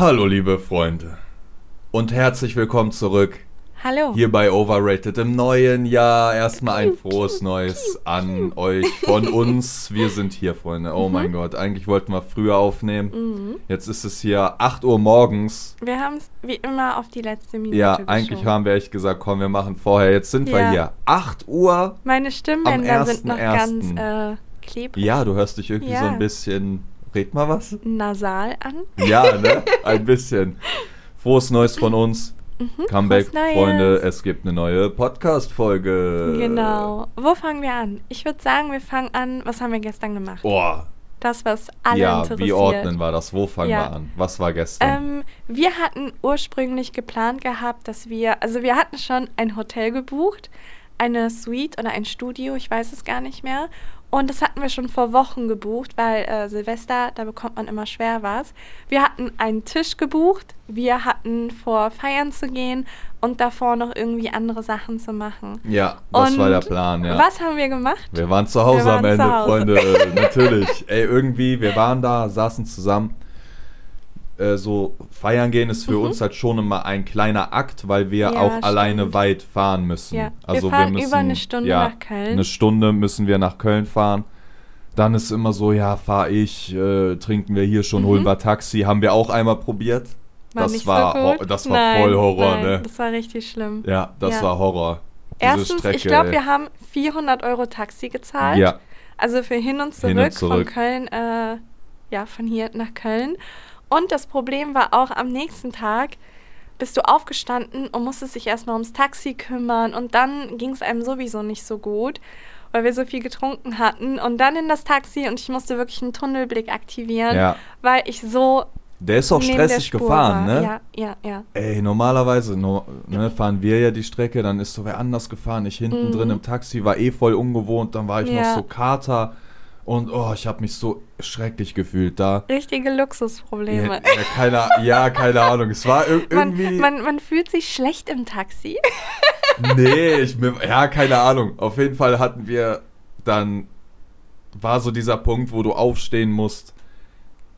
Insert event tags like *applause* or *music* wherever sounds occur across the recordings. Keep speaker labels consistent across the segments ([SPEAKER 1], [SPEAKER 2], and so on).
[SPEAKER 1] Hallo liebe Freunde und herzlich willkommen zurück
[SPEAKER 2] Hallo.
[SPEAKER 1] hier bei Overrated im neuen Jahr. Erstmal ein frohes Neues an euch von uns. Wir sind hier, Freunde. Oh mein Gott, eigentlich wollten wir früher aufnehmen. Jetzt ist es hier 8 Uhr morgens.
[SPEAKER 2] Wir haben es wie immer auf die letzte Minute
[SPEAKER 1] Ja,
[SPEAKER 2] geschoben.
[SPEAKER 1] eigentlich haben wir echt gesagt, komm, wir machen vorher. Jetzt sind wir
[SPEAKER 2] Ja.
[SPEAKER 1] hier. 8 Uhr.
[SPEAKER 2] Meine Stimmbänder
[SPEAKER 1] Am
[SPEAKER 2] sind noch
[SPEAKER 1] 1.1..
[SPEAKER 2] ganz äh, klebrig.
[SPEAKER 1] Ja, du hörst dich irgendwie so
[SPEAKER 2] Ja.
[SPEAKER 1] ein bisschen. Red mal was?
[SPEAKER 2] Nasal an.
[SPEAKER 1] Ja, ne? Ein bisschen. Frohes Neues von uns. Comeback,
[SPEAKER 2] Mhm. Neues.
[SPEAKER 1] Freunde. Es gibt eine neue Podcast-Folge.
[SPEAKER 2] Genau. Wo fangen wir an? Ich würde sagen, wir fangen an. Was haben wir gestern gemacht?
[SPEAKER 1] Boah.
[SPEAKER 2] Das, was alle
[SPEAKER 1] Ja,
[SPEAKER 2] interessiert.
[SPEAKER 1] wie ordnen wir das? Wo fangen
[SPEAKER 2] Ja.
[SPEAKER 1] wir an? Was war gestern?
[SPEAKER 2] Ähm, wir hatten ursprünglich geplant gehabt, dass wir, also wir hatten schon ein Hotel gebucht, eine Suite oder ein Studio, ich weiß es gar nicht mehr. Und das hatten wir schon vor Wochen gebucht, weil äh, Silvester, da bekommt man immer schwer was. Wir hatten einen Tisch gebucht, wir hatten vor, feiern zu gehen und davor noch irgendwie andere Sachen zu machen.
[SPEAKER 1] ja, das war
[SPEAKER 2] Und
[SPEAKER 1] der Plan, ja.
[SPEAKER 2] Was haben wir gemacht?
[SPEAKER 1] Wir waren zu Hause
[SPEAKER 2] Wir
[SPEAKER 1] am
[SPEAKER 2] waren
[SPEAKER 1] Ende,
[SPEAKER 2] Hause.
[SPEAKER 1] Freunde. *laughs* Natürlich. Ey, irgendwie, wir waren da, saßen zusammen. Äh, so feiern gehen ist für uns halt schon immer ein kleiner Akt, weil wir
[SPEAKER 2] Mhm. Ja,
[SPEAKER 1] auch
[SPEAKER 2] stimmt.
[SPEAKER 1] alleine weit fahren müssen.
[SPEAKER 2] Ja, wir
[SPEAKER 1] Also
[SPEAKER 2] fahren
[SPEAKER 1] müssen,
[SPEAKER 2] über eine Stunde
[SPEAKER 1] ja,
[SPEAKER 2] nach Köln.
[SPEAKER 1] Eine Stunde müssen wir nach Köln fahren. Dann ist immer so, ja, fahr ich, äh, trinken wir hier schon, holen wir Taxi. Haben wir auch einmal probiert.
[SPEAKER 2] Mhm. War
[SPEAKER 1] das war,
[SPEAKER 2] so gut.
[SPEAKER 1] das war
[SPEAKER 2] Nein,
[SPEAKER 1] voll Horror,
[SPEAKER 2] nein,
[SPEAKER 1] ne?
[SPEAKER 2] Das war richtig schlimm.
[SPEAKER 1] Ja, das
[SPEAKER 2] Ja.
[SPEAKER 1] war Horror. Diese
[SPEAKER 2] Erstens,
[SPEAKER 1] Strecke,
[SPEAKER 2] ich glaube, wir haben 400 Euro Taxi gezahlt.
[SPEAKER 1] Ja,
[SPEAKER 2] Also für hin und zurück,
[SPEAKER 1] Hin und zurück.
[SPEAKER 2] von Köln, äh, ja, von hier nach Köln. Und das Problem war auch am nächsten Tag, bist du aufgestanden und musstest dich erstmal ums Taxi kümmern und dann ging es einem sowieso nicht so gut, weil wir so viel getrunken hatten und dann in das Taxi und ich musste wirklich einen Tunnelblick aktivieren,
[SPEAKER 1] Ja.
[SPEAKER 2] weil ich so
[SPEAKER 1] der ist auch stressig gefahren,
[SPEAKER 2] war.
[SPEAKER 1] ne?
[SPEAKER 2] Ja, ja, ja.
[SPEAKER 1] Ey, normalerweise no, ne, fahren wir ja die Strecke, dann ist so wer anders gefahren. Ich hinten
[SPEAKER 2] Mhm.
[SPEAKER 1] drin im Taxi, war eh voll ungewohnt, dann war ich
[SPEAKER 2] Ja.
[SPEAKER 1] noch so Kater und oh, ich habe mich so schrecklich gefühlt da.
[SPEAKER 2] Richtige
[SPEAKER 1] Ja,
[SPEAKER 2] Luxusprobleme.
[SPEAKER 1] ja, keine, ja, keine Ahnung. Es war ir
[SPEAKER 2] Man,
[SPEAKER 1] irgendwie.
[SPEAKER 2] man, man fühlt sich schlecht im Taxi. *laughs*
[SPEAKER 1] nee, ich, ja, keine Ahnung. Auf jeden Fall hatten wir dann, war so dieser Punkt, wo du aufstehen musst,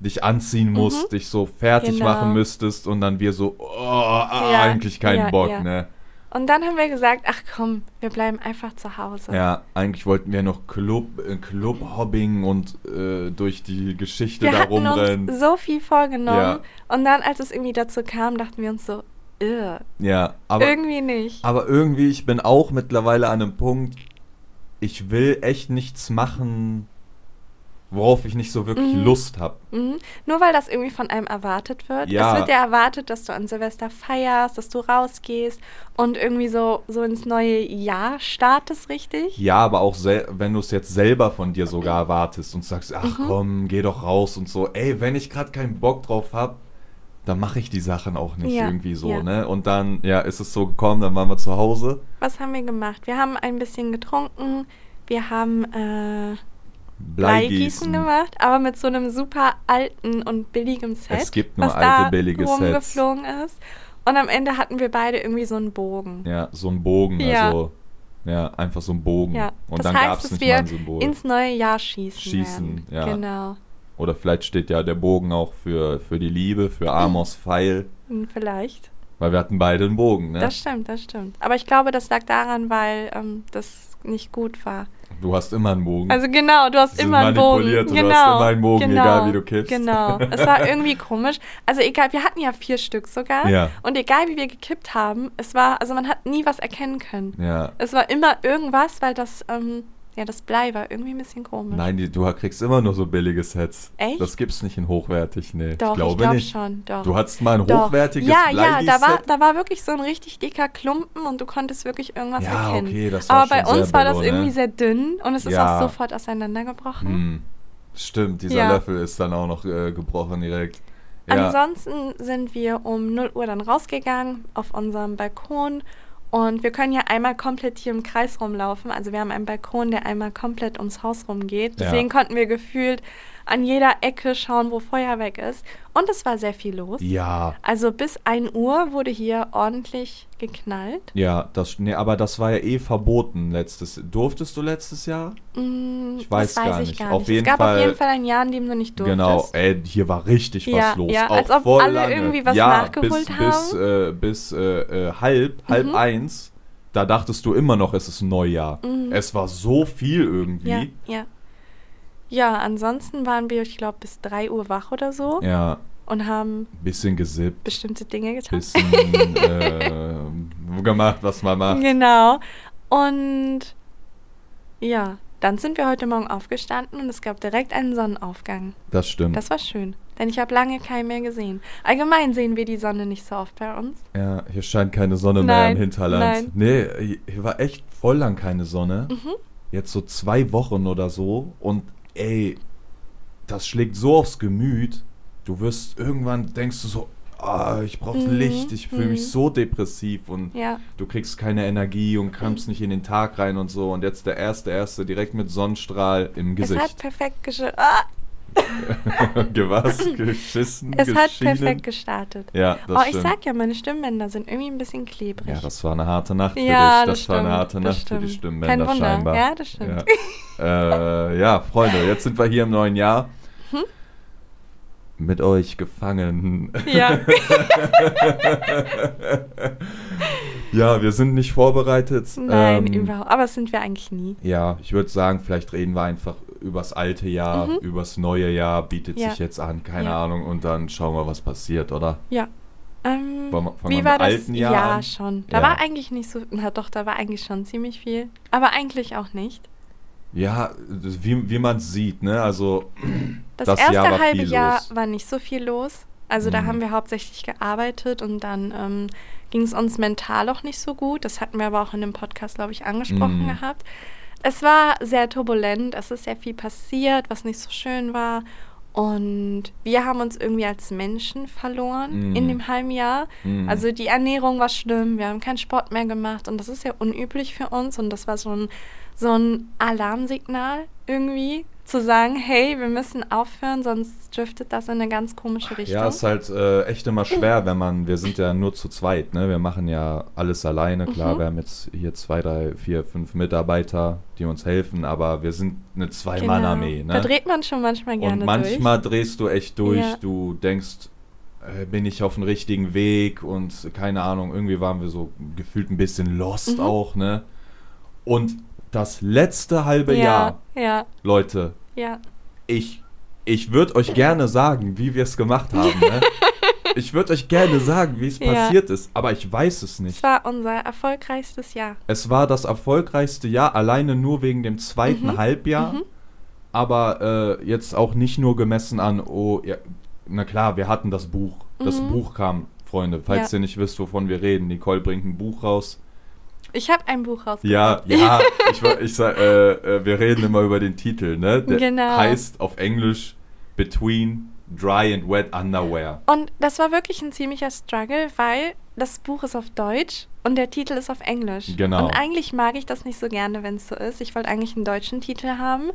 [SPEAKER 1] dich anziehen musst, dich so fertig
[SPEAKER 2] Mhm. Genau.
[SPEAKER 1] machen müsstest und dann wir so, oh, ah,
[SPEAKER 2] Ja,
[SPEAKER 1] eigentlich keinen
[SPEAKER 2] ja,
[SPEAKER 1] Bock,
[SPEAKER 2] ja.
[SPEAKER 1] ne?
[SPEAKER 2] Und dann haben wir gesagt, ach komm, wir bleiben einfach zu Hause.
[SPEAKER 1] Ja, eigentlich wollten wir noch Club, äh, Club-Hobbing und äh, durch die Geschichte
[SPEAKER 2] wir
[SPEAKER 1] da
[SPEAKER 2] hatten
[SPEAKER 1] rumrennen.
[SPEAKER 2] uns so viel vorgenommen.
[SPEAKER 1] Ja.
[SPEAKER 2] Und dann, als es irgendwie dazu kam, dachten wir uns so, "Ugh,
[SPEAKER 1] ja, aber,
[SPEAKER 2] irgendwie nicht.
[SPEAKER 1] aber irgendwie, ich bin auch mittlerweile an einem Punkt, ich will echt nichts machen, worauf ich nicht so wirklich
[SPEAKER 2] Mhm.
[SPEAKER 1] Lust habe.
[SPEAKER 2] Mhm. Nur weil das irgendwie von einem erwartet wird.
[SPEAKER 1] Ja.
[SPEAKER 2] Es wird ja erwartet, dass du an Silvester feierst, dass du rausgehst und irgendwie so, so ins neue Jahr startest, richtig?
[SPEAKER 1] Ja, aber auch wenn du es jetzt selber von dir sogar erwartest und sagst, ach
[SPEAKER 2] Mhm.
[SPEAKER 1] komm, geh doch raus und so. Ey, wenn ich gerade keinen Bock drauf habe, dann mache ich die Sachen auch nicht
[SPEAKER 2] Ja,
[SPEAKER 1] irgendwie so,
[SPEAKER 2] ja.
[SPEAKER 1] ne? Und dann, ja, ist es so gekommen, dann waren wir zu Hause.
[SPEAKER 2] Was haben wir gemacht? Wir haben ein bisschen getrunken. Wir haben äh,
[SPEAKER 1] Bleigießen.
[SPEAKER 2] Gemacht, aber mit so einem super alten und billigem Set.
[SPEAKER 1] Es gibt nur
[SPEAKER 2] was
[SPEAKER 1] alte,
[SPEAKER 2] da
[SPEAKER 1] billige Sets.
[SPEAKER 2] rumgeflogen ist. Und am Ende hatten wir beide irgendwie so einen Bogen.
[SPEAKER 1] Ja, so ein Bogen,
[SPEAKER 2] Ja.
[SPEAKER 1] also ja, einfach so ein Bogen.
[SPEAKER 2] Ja,
[SPEAKER 1] Und
[SPEAKER 2] das
[SPEAKER 1] dann
[SPEAKER 2] heißt,
[SPEAKER 1] gab es nicht
[SPEAKER 2] wir
[SPEAKER 1] mal ein Symbol.
[SPEAKER 2] ins neue Jahr schießen.
[SPEAKER 1] Schießen,
[SPEAKER 2] werden.
[SPEAKER 1] ja.
[SPEAKER 2] Genau.
[SPEAKER 1] Oder vielleicht steht ja der Bogen auch für, für die Liebe, für Amos *clears throat* Pfeil,
[SPEAKER 2] Hm, Vielleicht.
[SPEAKER 1] weil wir hatten beide einen Bogen, ne?
[SPEAKER 2] Das stimmt, das stimmt. Aber ich glaube, das lag daran, weil ähm, das nicht gut war.
[SPEAKER 1] Du hast immer einen Bogen.
[SPEAKER 2] Also genau, du hast immer einen Bogen.
[SPEAKER 1] und du
[SPEAKER 2] Genau,
[SPEAKER 1] hast immer einen Bogen,
[SPEAKER 2] genau,
[SPEAKER 1] egal wie du kippst.
[SPEAKER 2] Genau. Es war irgendwie komisch. Also egal, wir hatten ja vier Stück sogar.
[SPEAKER 1] Ja.
[SPEAKER 2] Und egal wie wir gekippt haben, es war, also man hat nie was erkennen können.
[SPEAKER 1] ja.
[SPEAKER 2] Es war immer irgendwas, weil das, ähm, ja, das Blei war irgendwie ein bisschen komisch.
[SPEAKER 1] Nein, die, du kriegst immer nur so billige Sets.
[SPEAKER 2] Echt?
[SPEAKER 1] Das gibt's nicht in hochwertig, nee.
[SPEAKER 2] Doch,
[SPEAKER 1] ich glaube
[SPEAKER 2] glaub
[SPEAKER 1] nicht.
[SPEAKER 2] schon, doch.
[SPEAKER 1] Du hattest mal ein
[SPEAKER 2] Doch.
[SPEAKER 1] hochwertiges
[SPEAKER 2] Ja, ja, da war, da war wirklich so ein richtig dicker Klumpen und du konntest wirklich irgendwas
[SPEAKER 1] Ja,
[SPEAKER 2] erkennen.
[SPEAKER 1] okay, das war
[SPEAKER 2] Aber bei uns war das
[SPEAKER 1] billo, ne?
[SPEAKER 2] irgendwie sehr dünn und es ist
[SPEAKER 1] Ja.
[SPEAKER 2] auch sofort auseinandergebrochen.
[SPEAKER 1] Hm. Stimmt, dieser
[SPEAKER 2] Ja.
[SPEAKER 1] Löffel ist dann auch noch äh, gebrochen direkt. Ja.
[SPEAKER 2] Ansonsten sind wir um 0 Uhr dann rausgegangen auf unserem Balkon und wir können ja einmal komplett hier im Kreis rumlaufen. Also wir haben einen Balkon, der einmal komplett ums Haus rumgeht.
[SPEAKER 1] Ja.
[SPEAKER 2] Deswegen konnten wir gefühlt an jeder Ecke schauen, wo Feuerwerk ist. Und es war sehr viel los.
[SPEAKER 1] Ja,
[SPEAKER 2] Also bis 1 Uhr wurde hier ordentlich geknallt.
[SPEAKER 1] ja, das, nee, aber das war ja eh verboten letztes. Durftest du letztes Jahr?
[SPEAKER 2] Mm,
[SPEAKER 1] Ich weiß
[SPEAKER 2] das weiß
[SPEAKER 1] gar
[SPEAKER 2] ich
[SPEAKER 1] nicht.
[SPEAKER 2] gar
[SPEAKER 1] Auf
[SPEAKER 2] nicht.
[SPEAKER 1] jeden
[SPEAKER 2] es gab
[SPEAKER 1] Fall-
[SPEAKER 2] auf jeden Fall ein Jahr, in dem du nicht durftest.
[SPEAKER 1] Genau, ey, hier war richtig was
[SPEAKER 2] Ja,
[SPEAKER 1] los.
[SPEAKER 2] ja,
[SPEAKER 1] auch
[SPEAKER 2] als ob alle
[SPEAKER 1] lange.
[SPEAKER 2] irgendwie was
[SPEAKER 1] ja,
[SPEAKER 2] nachgeholt
[SPEAKER 1] bis,
[SPEAKER 2] haben.
[SPEAKER 1] Bis, äh, bis äh, äh, halb, halb
[SPEAKER 2] Mhm.
[SPEAKER 1] eins, da dachtest du immer noch, es ist ein Neujahr. Es war so viel irgendwie.
[SPEAKER 2] Ja, ja. Ja, ansonsten waren wir, ich glaube, bis 3 Uhr wach oder so
[SPEAKER 1] Ja,
[SPEAKER 2] und haben
[SPEAKER 1] bisschen gesippt,
[SPEAKER 2] bestimmte Dinge getan.
[SPEAKER 1] bisschen *laughs* äh, gemacht, was man macht.
[SPEAKER 2] Genau. Und ja, dann sind wir heute Morgen aufgestanden und es gab direkt einen Sonnenaufgang.
[SPEAKER 1] Das stimmt.
[SPEAKER 2] Das war schön, denn ich habe lange keinen mehr gesehen. Allgemein sehen wir die Sonne nicht so oft bei uns.
[SPEAKER 1] ja, hier scheint keine Sonne mehr
[SPEAKER 2] Nein,
[SPEAKER 1] im Hinterland.
[SPEAKER 2] nein.
[SPEAKER 1] Nee, hier war echt voll lang keine Sonne.
[SPEAKER 2] Mhm.
[SPEAKER 1] Jetzt so zwei Wochen oder so. Und ey, das schlägt so aufs Gemüt. Du wirst irgendwann denkst du so, ah, ich brauche
[SPEAKER 2] Mhm,
[SPEAKER 1] Licht, ich fühle
[SPEAKER 2] mhm.
[SPEAKER 1] mich so depressiv und
[SPEAKER 2] Ja,
[SPEAKER 1] du kriegst keine Energie und kommst nicht in den Tag rein und so. Und jetzt der erste, erste direkt mit Sonnenstrahl im
[SPEAKER 2] es hat
[SPEAKER 1] Gesicht.
[SPEAKER 2] perfekt gesche ah, *laughs*
[SPEAKER 1] Was? Geschissen?
[SPEAKER 2] es hat perfekt gestartet.
[SPEAKER 1] Ja, das
[SPEAKER 2] Oh, ich
[SPEAKER 1] stimmt.
[SPEAKER 2] sag ja, meine Stimmbänder sind irgendwie ein bisschen klebrig.
[SPEAKER 1] ja, das war eine harte Nacht für
[SPEAKER 2] Ja,
[SPEAKER 1] dich. Das,
[SPEAKER 2] das
[SPEAKER 1] war eine
[SPEAKER 2] stimmt,
[SPEAKER 1] harte Nacht für die
[SPEAKER 2] stimmt.
[SPEAKER 1] Stimmbänder
[SPEAKER 2] Kein Wunder.
[SPEAKER 1] scheinbar.
[SPEAKER 2] Ja, das stimmt.
[SPEAKER 1] Ja. äh, ja, Freunde, jetzt sind wir hier im neuen Jahr.
[SPEAKER 2] Mhm.
[SPEAKER 1] Mit euch gefangen.
[SPEAKER 2] Ja. *laughs*
[SPEAKER 1] ja, wir sind nicht vorbereitet.
[SPEAKER 2] Nein,
[SPEAKER 1] Ähm,
[SPEAKER 2] überhaupt. Aber das sind wir eigentlich nie.
[SPEAKER 1] Ja, ich würde sagen, vielleicht reden wir einfach übers alte Jahr,
[SPEAKER 2] Mhm.
[SPEAKER 1] übers neue Jahr, bietet
[SPEAKER 2] Ja.
[SPEAKER 1] sich jetzt an, keine
[SPEAKER 2] Ja.
[SPEAKER 1] Ahnung, und dann schauen wir, was passiert, oder?
[SPEAKER 2] Ja. Ähm,
[SPEAKER 1] fangen
[SPEAKER 2] wie war das?
[SPEAKER 1] Jahr
[SPEAKER 2] ja,
[SPEAKER 1] an?
[SPEAKER 2] schon. Da
[SPEAKER 1] Ja.
[SPEAKER 2] war eigentlich nicht so. Na doch, da war eigentlich schon ziemlich viel. Aber eigentlich auch nicht.
[SPEAKER 1] Ja, wie, wie man sieht, ne? Also,
[SPEAKER 2] Das,
[SPEAKER 1] Das
[SPEAKER 2] erste
[SPEAKER 1] Jahr
[SPEAKER 2] halbe Jahr
[SPEAKER 1] los.
[SPEAKER 2] war nicht so viel los. Also da
[SPEAKER 1] Mhm.
[SPEAKER 2] haben wir hauptsächlich gearbeitet und dann ähm, ging es uns mental auch nicht so gut. Das hatten wir aber auch in dem Podcast, glaube ich, angesprochen
[SPEAKER 1] Mhm.
[SPEAKER 2] gehabt. Es war sehr turbulent, es ist sehr viel passiert, was nicht so schön war. Und wir haben uns irgendwie als Menschen verloren
[SPEAKER 1] Mhm.
[SPEAKER 2] in dem halben Jahr.
[SPEAKER 1] Mhm.
[SPEAKER 2] Also die Ernährung war schlimm, wir haben keinen Sport mehr gemacht und das ist ja unüblich für uns und das war so ein, so ein Alarmsignal irgendwie, zu sagen, hey, wir müssen aufhören, sonst driftet das in eine ganz komische Richtung.
[SPEAKER 1] ja, ist halt äh, echt immer schwer, wenn man, wir sind ja nur zu zweit, ne? Wir machen ja alles alleine, klar,
[SPEAKER 2] Mhm.
[SPEAKER 1] wir haben jetzt hier zwei, drei, vier, fünf Mitarbeiter, die uns helfen, aber wir sind eine Zwei-Mann-Armee,
[SPEAKER 2] Da
[SPEAKER 1] ne?
[SPEAKER 2] dreht man schon manchmal gerne
[SPEAKER 1] Und manchmal
[SPEAKER 2] durch.
[SPEAKER 1] drehst du echt durch,
[SPEAKER 2] Ja.
[SPEAKER 1] du denkst, äh, bin ich auf dem richtigen Weg und keine Ahnung, irgendwie waren wir so gefühlt ein bisschen lost
[SPEAKER 2] Mhm.
[SPEAKER 1] auch, ne? Und das letzte halbe Jahr,
[SPEAKER 2] Ja, ja,
[SPEAKER 1] Leute,
[SPEAKER 2] ja.
[SPEAKER 1] ich, ich würde euch gerne sagen, wie wir es gemacht haben, ne? *laughs* Ich würde euch gerne sagen, wie es
[SPEAKER 2] Ja.
[SPEAKER 1] passiert ist, aber ich weiß es
[SPEAKER 2] Es
[SPEAKER 1] nicht.
[SPEAKER 2] war unser erfolgreichstes Jahr.
[SPEAKER 1] Es war das erfolgreichste Jahr, alleine nur wegen dem zweiten
[SPEAKER 2] Mhm.
[SPEAKER 1] Halbjahr.
[SPEAKER 2] Mhm.
[SPEAKER 1] Aber äh, jetzt auch nicht nur gemessen an, oh, ja, na klar, wir hatten das Buch. Das
[SPEAKER 2] Mhm.
[SPEAKER 1] Buch kam, Freunde. Falls
[SPEAKER 2] Ja.
[SPEAKER 1] ihr nicht wisst, wovon wir reden, Nicole bringt ein Buch raus.
[SPEAKER 2] Ich habe ein Buch rausgebracht.
[SPEAKER 1] Ja, *laughs* ja, ich, ich sag, äh, äh, wir reden immer über den Titel, ne? Der
[SPEAKER 2] Genau.
[SPEAKER 1] heißt auf Englisch Between Dry and Wet Underwear.
[SPEAKER 2] Und das war wirklich ein ziemlicher Struggle, weil das Buch ist auf Deutsch und der Titel ist auf Englisch.
[SPEAKER 1] Genau.
[SPEAKER 2] Und eigentlich mag ich das nicht so gerne, wenn es so ist. Ich wollte eigentlich einen deutschen Titel haben,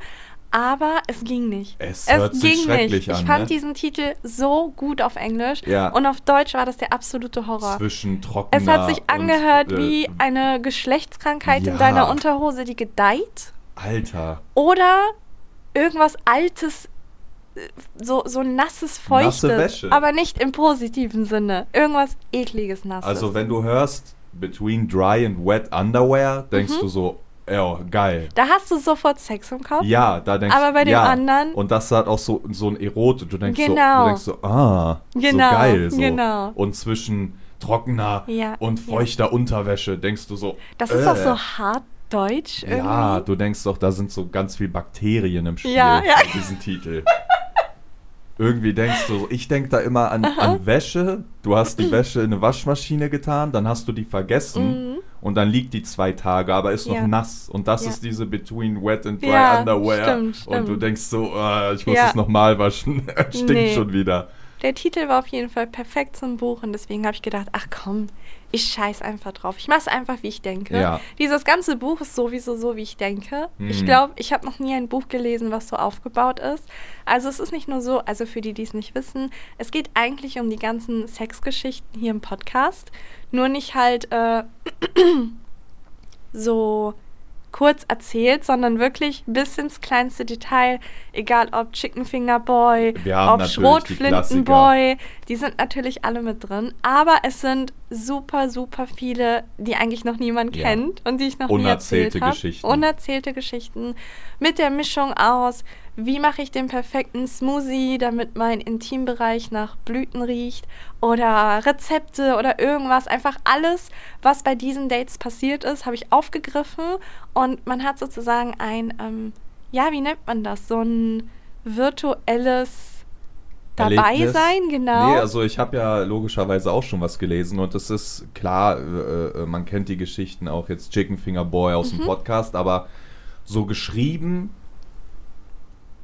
[SPEAKER 2] aber es ging nicht.
[SPEAKER 1] Es hört sich schrecklich
[SPEAKER 2] Ich
[SPEAKER 1] an,
[SPEAKER 2] fand
[SPEAKER 1] ne?
[SPEAKER 2] diesen Titel so gut auf Englisch
[SPEAKER 1] Ja.
[SPEAKER 2] und auf Deutsch war das der absolute Horror.
[SPEAKER 1] Zwischen trockener
[SPEAKER 2] Es hat sich
[SPEAKER 1] und,
[SPEAKER 2] angehört
[SPEAKER 1] äh,
[SPEAKER 2] wie eine Geschlechtskrankheit
[SPEAKER 1] Ja.
[SPEAKER 2] in deiner Unterhose, die gedeiht.
[SPEAKER 1] Alter.
[SPEAKER 2] Oder irgendwas Altes, äh, so, so nasses, feuchtes.
[SPEAKER 1] Nasse Wäsche.
[SPEAKER 2] Aber nicht im positiven Sinne. Irgendwas ekliges, nasses.
[SPEAKER 1] Also wenn du hörst Between Dry and Wet Underwear, denkst
[SPEAKER 2] Mhm.
[SPEAKER 1] du so, ja, geil.
[SPEAKER 2] da hast du sofort Sex im Kopf.
[SPEAKER 1] Ja, da denkst
[SPEAKER 2] Aber bei dem
[SPEAKER 1] ja.
[SPEAKER 2] anderen-
[SPEAKER 1] Und das hat auch so, so ein Erote. Du denkst, so,
[SPEAKER 2] Genau.
[SPEAKER 1] du denkst so, ah,
[SPEAKER 2] Genau,
[SPEAKER 1] so geil. So.
[SPEAKER 2] genau.
[SPEAKER 1] Und zwischen trockener
[SPEAKER 2] Ja,
[SPEAKER 1] und
[SPEAKER 2] ja.
[SPEAKER 1] feuchter Unterwäsche denkst du so.
[SPEAKER 2] Das ist
[SPEAKER 1] äh.
[SPEAKER 2] auch so hart deutsch irgendwie.
[SPEAKER 1] Ja, du denkst doch, da sind so ganz viel Bakterien im Spiel
[SPEAKER 2] Ja, ja.
[SPEAKER 1] bei diesem Titel. *laughs* Irgendwie denkst du, so- ich denk da immer an, an Wäsche. Du hast die *clears throat* Wäsche in eine Waschmaschine getan, dann hast du die vergessen
[SPEAKER 2] Mhm.
[SPEAKER 1] Und dann liegt die zwei Tage, aber ist noch
[SPEAKER 2] Ja.
[SPEAKER 1] nass. Und das
[SPEAKER 2] Ja.
[SPEAKER 1] ist diese Between Wet and Dry
[SPEAKER 2] Ja,
[SPEAKER 1] Underwear.
[SPEAKER 2] stimmt,
[SPEAKER 1] Und du
[SPEAKER 2] stimmt.
[SPEAKER 1] denkst so, ah, ich muss es nochmal waschen. *laughs* Stinkt
[SPEAKER 2] Nee.
[SPEAKER 1] schon wieder.
[SPEAKER 2] der Titel war auf jeden Fall perfekt zum Buch und deswegen habe ich gedacht, ach komm, ich scheiß einfach drauf. Ich mache es einfach, wie ich denke.
[SPEAKER 1] Ja.
[SPEAKER 2] Dieses ganze Buch ist sowieso so, wie ich denke. Ich
[SPEAKER 1] Mhm.
[SPEAKER 2] glaube, ich habe noch nie ein Buch gelesen, was so aufgebaut ist. Also es ist nicht nur so, also für die, die es nicht wissen, es geht eigentlich um die ganzen Sexgeschichten hier im Podcast. Nur nicht halt äh, *clears throat* so kurz erzählt, sondern wirklich bis ins kleinste Detail, egal ob Chicken Finger Boy, ob
[SPEAKER 1] die
[SPEAKER 2] Schrotflinten Boy, die sind natürlich alle mit drin, aber es sind super, super viele, die eigentlich noch niemand
[SPEAKER 1] Ja.
[SPEAKER 2] kennt und die ich noch nie
[SPEAKER 1] Unerzählte
[SPEAKER 2] erzählt habe.
[SPEAKER 1] Geschichten.
[SPEAKER 2] Unerzählte Geschichten mit der Mischung aus, wie mache ich den perfekten Smoothie, damit mein Intimbereich nach Blüten riecht oder Rezepte oder irgendwas. Einfach alles, was bei diesen Dates passiert ist, habe ich aufgegriffen und man hat sozusagen ein, ähm, ja, wie nennt man das? So ein virtuelles dabei
[SPEAKER 1] Erlebnis?
[SPEAKER 2] sein, genau.
[SPEAKER 1] Nee, also ich habe ja logischerweise auch schon was gelesen und es ist klar, äh, äh, man kennt die Geschichten auch jetzt Chicken Finger Boy aus
[SPEAKER 2] Mhm.
[SPEAKER 1] dem Podcast, aber so geschrieben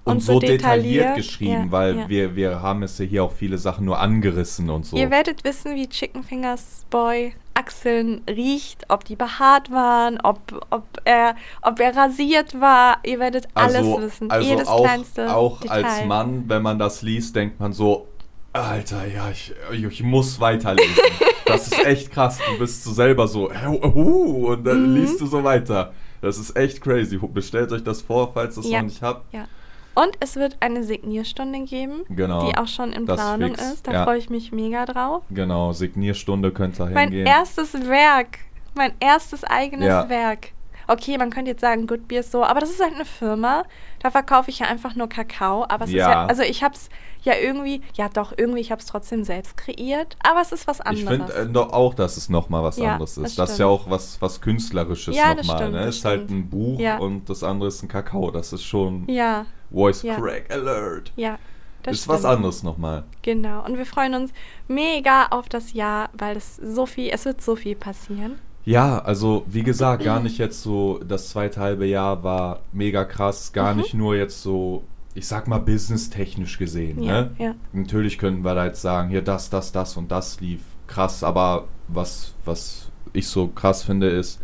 [SPEAKER 1] und,
[SPEAKER 2] Und so
[SPEAKER 1] so detailliert,
[SPEAKER 2] detailliert,
[SPEAKER 1] geschrieben,
[SPEAKER 2] ja,
[SPEAKER 1] weil
[SPEAKER 2] ja.
[SPEAKER 1] Wir, wir haben es ja hier auch viele Sachen nur angerissen und so.
[SPEAKER 2] Ihr werdet wissen, wie Chicken Fingers Boy Achseln riecht, ob die behaart waren, ob, ob, er, ob er rasiert war. Ihr werdet alles
[SPEAKER 1] also
[SPEAKER 2] wissen.
[SPEAKER 1] also
[SPEAKER 2] Jedes
[SPEAKER 1] auch,
[SPEAKER 2] kleinste
[SPEAKER 1] auch
[SPEAKER 2] Detail.
[SPEAKER 1] als Mann, wenn man das liest, denkt man so, Alter, ja, ich, ich muss weiterlesen. *laughs* das ist echt krass. Du bist so selber so, uh, und dann
[SPEAKER 2] Mhm.
[SPEAKER 1] liest du so weiter. Das ist echt crazy. Bestellt euch das vor, falls ihr es
[SPEAKER 2] Ja.
[SPEAKER 1] noch nicht habt.
[SPEAKER 2] Ja. Und es wird eine Signierstunde geben,
[SPEAKER 1] Genau.
[SPEAKER 2] die auch schon in Planung
[SPEAKER 1] fix,
[SPEAKER 2] ist. Da
[SPEAKER 1] ja.
[SPEAKER 2] freue ich mich mega drauf.
[SPEAKER 1] Genau, Signierstunde könnt ihr
[SPEAKER 2] Mein
[SPEAKER 1] hingehen.
[SPEAKER 2] erstes Werk. Mein erstes eigenes
[SPEAKER 1] Ja.
[SPEAKER 2] Werk. Okay, man könnte jetzt sagen, Good Beer ist so, aber das ist halt eine Firma. Da verkaufe ich ja einfach nur Kakao. Aber es ist
[SPEAKER 1] Ja.
[SPEAKER 2] ja, also ich habe es ja irgendwie, ja doch, irgendwie, ich habe es trotzdem selbst kreiert. Aber es ist was
[SPEAKER 1] ich
[SPEAKER 2] anderes.
[SPEAKER 1] finde äh, doch auch, dass es nochmal was
[SPEAKER 2] Ja,
[SPEAKER 1] anderes
[SPEAKER 2] das
[SPEAKER 1] ist. Das ist ja auch was, was Künstlerisches
[SPEAKER 2] Ja, das
[SPEAKER 1] nochmal. Ne?
[SPEAKER 2] das
[SPEAKER 1] Ist halt ein Buch
[SPEAKER 2] Ja.
[SPEAKER 1] und das andere ist ein Kakao. Das ist schon
[SPEAKER 2] ja,
[SPEAKER 1] Voice
[SPEAKER 2] Ja.
[SPEAKER 1] Crack Alert.
[SPEAKER 2] ja. Das
[SPEAKER 1] ist was
[SPEAKER 2] stimmt.
[SPEAKER 1] anderes nochmal.
[SPEAKER 2] Genau. Und wir freuen uns mega auf das Jahr, weil es so viel, es wird so viel passieren.
[SPEAKER 1] Ja, also wie gesagt, gar nicht jetzt so, das zweite halbe Jahr war mega krass, gar
[SPEAKER 2] Mhm.
[SPEAKER 1] nicht nur jetzt so, ich sag mal, businesstechnisch gesehen.
[SPEAKER 2] Ja,
[SPEAKER 1] ne?
[SPEAKER 2] ja.
[SPEAKER 1] Natürlich können wir da jetzt sagen, hier das, das, das und das lief krass, aber was, was ich so krass finde, ist,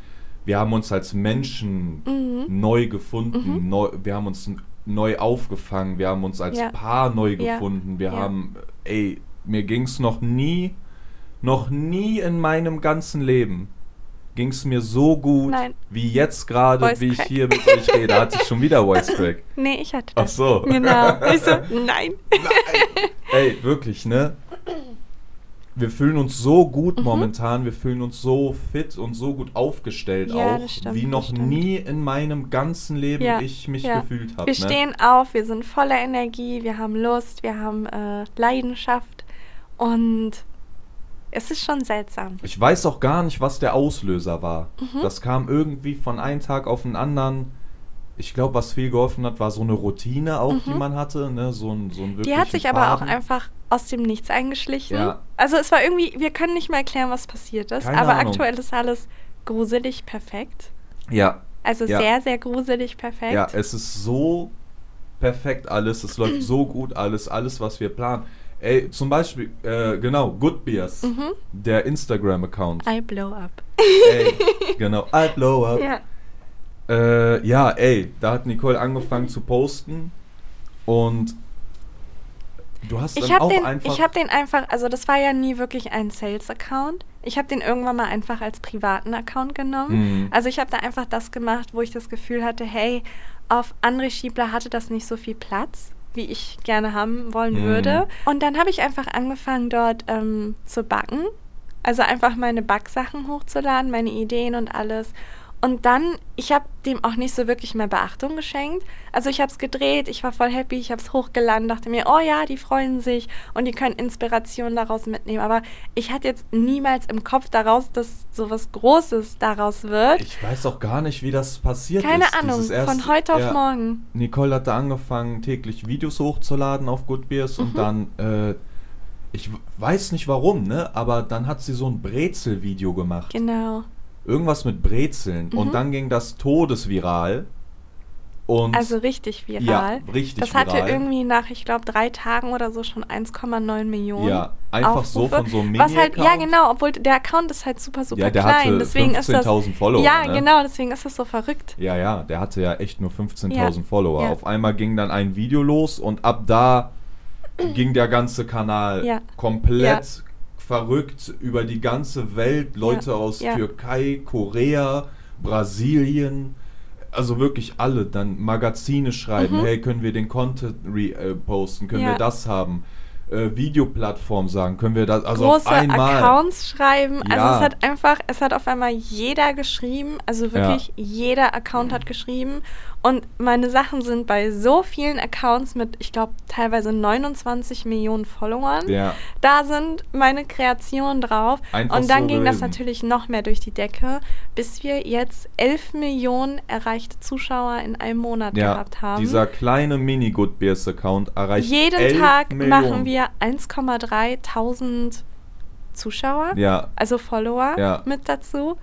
[SPEAKER 1] wir haben uns als Menschen
[SPEAKER 2] Mhm.
[SPEAKER 1] neu gefunden, neu, wir haben uns neu aufgefangen, wir haben uns als
[SPEAKER 2] Ja.
[SPEAKER 1] Paar neu gefunden, wir haben, ey, mir ging's noch nie, noch nie in meinem ganzen Leben ging es mir so gut,
[SPEAKER 2] Nein.
[SPEAKER 1] wie jetzt gerade, wie ich hier mit euch rede. Hatte ich schon wieder Voice Crack. *laughs*
[SPEAKER 2] Nee, ich hatte
[SPEAKER 1] Ach
[SPEAKER 2] das.
[SPEAKER 1] so.
[SPEAKER 2] Genau. *laughs* Ich so, nein.
[SPEAKER 1] Ey, wirklich, ne? Wir fühlen uns so gut
[SPEAKER 2] Mhm.
[SPEAKER 1] momentan, wir fühlen uns so fit und so gut aufgestellt
[SPEAKER 2] Ja,
[SPEAKER 1] auch,
[SPEAKER 2] stimmt,
[SPEAKER 1] wie noch nie in meinem ganzen Leben
[SPEAKER 2] Ja,
[SPEAKER 1] ich mich
[SPEAKER 2] ja.
[SPEAKER 1] gefühlt habe.
[SPEAKER 2] Wir
[SPEAKER 1] ne?
[SPEAKER 2] stehen auf, wir sind voller Energie, wir haben Lust, wir haben äh, Leidenschaft und es ist schon seltsam.
[SPEAKER 1] Ich weiß auch gar nicht, was der Auslöser war.
[SPEAKER 2] Mhm.
[SPEAKER 1] Das kam irgendwie von einem Tag auf den anderen. Ich glaube, was viel geholfen hat, war so eine Routine auch, die man hatte. Ne? So ein, so ein
[SPEAKER 2] Mhm. Die hat sich aber auch
[SPEAKER 1] Faden.
[SPEAKER 2] einfach aus dem Nichts eingeschlichen.
[SPEAKER 1] Ja.
[SPEAKER 2] Also es war irgendwie, wir können nicht mehr erklären, was passiert ist,
[SPEAKER 1] Keine
[SPEAKER 2] aber
[SPEAKER 1] Ahnung.
[SPEAKER 2] aktuell ist alles gruselig perfekt.
[SPEAKER 1] Ja,
[SPEAKER 2] Also
[SPEAKER 1] Ja.
[SPEAKER 2] sehr, sehr gruselig perfekt.
[SPEAKER 1] ja, es ist so perfekt alles. Es läuft *clears throat* so gut alles, alles, was wir planen. Ey, zum Beispiel, äh, genau, Good Beers,
[SPEAKER 2] Mhm.
[SPEAKER 1] der Instagram-Account.
[SPEAKER 2] I blow up.
[SPEAKER 1] ey, genau, I blow up.
[SPEAKER 2] Ja.
[SPEAKER 1] Äh, ja, ey, da hat Nicole angefangen zu posten und du hast
[SPEAKER 2] Ich
[SPEAKER 1] dann auch
[SPEAKER 2] den,
[SPEAKER 1] einfach...
[SPEAKER 2] ich hab den einfach, also das war ja nie wirklich ein Sales-Account. Ich habe den irgendwann mal einfach als privaten Account genommen.
[SPEAKER 1] Mhm.
[SPEAKER 2] Also ich habe da einfach das gemacht, wo ich das Gefühl hatte, hey, auf André Schiebler hatte das nicht so viel Platz, wie ich gerne haben wollen
[SPEAKER 1] Mhm.
[SPEAKER 2] würde. Und dann habe ich einfach angefangen, dort ähm, zu backen. Also einfach meine Backsachen hochzuladen, meine Ideen und alles. Und dann, ich habe dem auch nicht so wirklich mehr Beachtung geschenkt. Also ich habe es gedreht, ich war voll happy, ich habe es hochgeladen, dachte mir, oh ja, die freuen sich und die können Inspiration daraus mitnehmen. Aber ich hatte jetzt niemals im Kopf daraus, dass so was Großes daraus wird.
[SPEAKER 1] Ich weiß auch gar nicht, wie das passiert
[SPEAKER 2] Keine
[SPEAKER 1] ist.
[SPEAKER 2] Ahnung,
[SPEAKER 1] dieses erste-
[SPEAKER 2] von heute auf
[SPEAKER 1] ja,
[SPEAKER 2] morgen.
[SPEAKER 1] Nicole hatte angefangen, täglich Videos hochzuladen auf Good Beers
[SPEAKER 2] Mhm.
[SPEAKER 1] und dann, äh, ich weiß nicht warum, ne, aber dann hat sie so ein Brezel-Video gemacht.
[SPEAKER 2] Genau.
[SPEAKER 1] Irgendwas mit Brezeln.
[SPEAKER 2] Mhm.
[SPEAKER 1] Und dann ging das todesviral. Und
[SPEAKER 2] Also richtig viral.
[SPEAKER 1] Ja, richtig
[SPEAKER 2] Das hatte
[SPEAKER 1] viral.
[SPEAKER 2] irgendwie nach, ich glaube, drei Tagen oder so schon 1,9 Millionen.
[SPEAKER 1] Ja, einfach so
[SPEAKER 2] Aufrufe.
[SPEAKER 1] von so einem
[SPEAKER 2] Was halt, ja
[SPEAKER 1] Mini-Account.
[SPEAKER 2] genau, obwohl der Account ist halt super, super
[SPEAKER 1] Ja, der
[SPEAKER 2] klein.
[SPEAKER 1] hatte
[SPEAKER 2] deswegen ist das.
[SPEAKER 1] 15.000 Follower,
[SPEAKER 2] Ja,
[SPEAKER 1] ne?
[SPEAKER 2] genau, deswegen ist das so verrückt.
[SPEAKER 1] Ja, ja, der hatte ja echt nur 15.000
[SPEAKER 2] Ja,
[SPEAKER 1] Follower.
[SPEAKER 2] ja.
[SPEAKER 1] Auf einmal ging dann ein Video los und ab da ging der ganze Kanal komplett verrückt über die ganze Welt. Leute
[SPEAKER 2] Ja,
[SPEAKER 1] aus
[SPEAKER 2] ja.
[SPEAKER 1] Türkei, Korea, Brasilien, also wirklich alle. Dann Magazine schreiben,
[SPEAKER 2] Mhm.
[SPEAKER 1] hey, können wir den Content reposten, können
[SPEAKER 2] Ja.
[SPEAKER 1] wir das haben? Äh, Videoplattform sagen, können wir das, also
[SPEAKER 2] Große
[SPEAKER 1] auf einmal.
[SPEAKER 2] Accounts schreiben. Also es hat einfach, es hat auf einmal jeder geschrieben. Also wirklich jeder Account hat geschrieben. Und meine Sachen sind bei so vielen Accounts mit, ich glaube, teilweise 29 Millionen Followern.
[SPEAKER 1] Ja.
[SPEAKER 2] Da sind meine Kreationen drauf.
[SPEAKER 1] Einfach
[SPEAKER 2] und dann
[SPEAKER 1] so
[SPEAKER 2] ging das
[SPEAKER 1] gewesen.
[SPEAKER 2] natürlich noch mehr durch die Decke, bis wir jetzt 11 Millionen erreichte Zuschauer in einem Monat
[SPEAKER 1] Ja,
[SPEAKER 2] gehabt haben.
[SPEAKER 1] dieser kleine mini Good Beers Account erreicht
[SPEAKER 2] Jeden
[SPEAKER 1] 11
[SPEAKER 2] Tag
[SPEAKER 1] Millionen.
[SPEAKER 2] machen wir 1,3 tausend Zuschauer,
[SPEAKER 1] Ja,
[SPEAKER 2] also Follower mit dazu.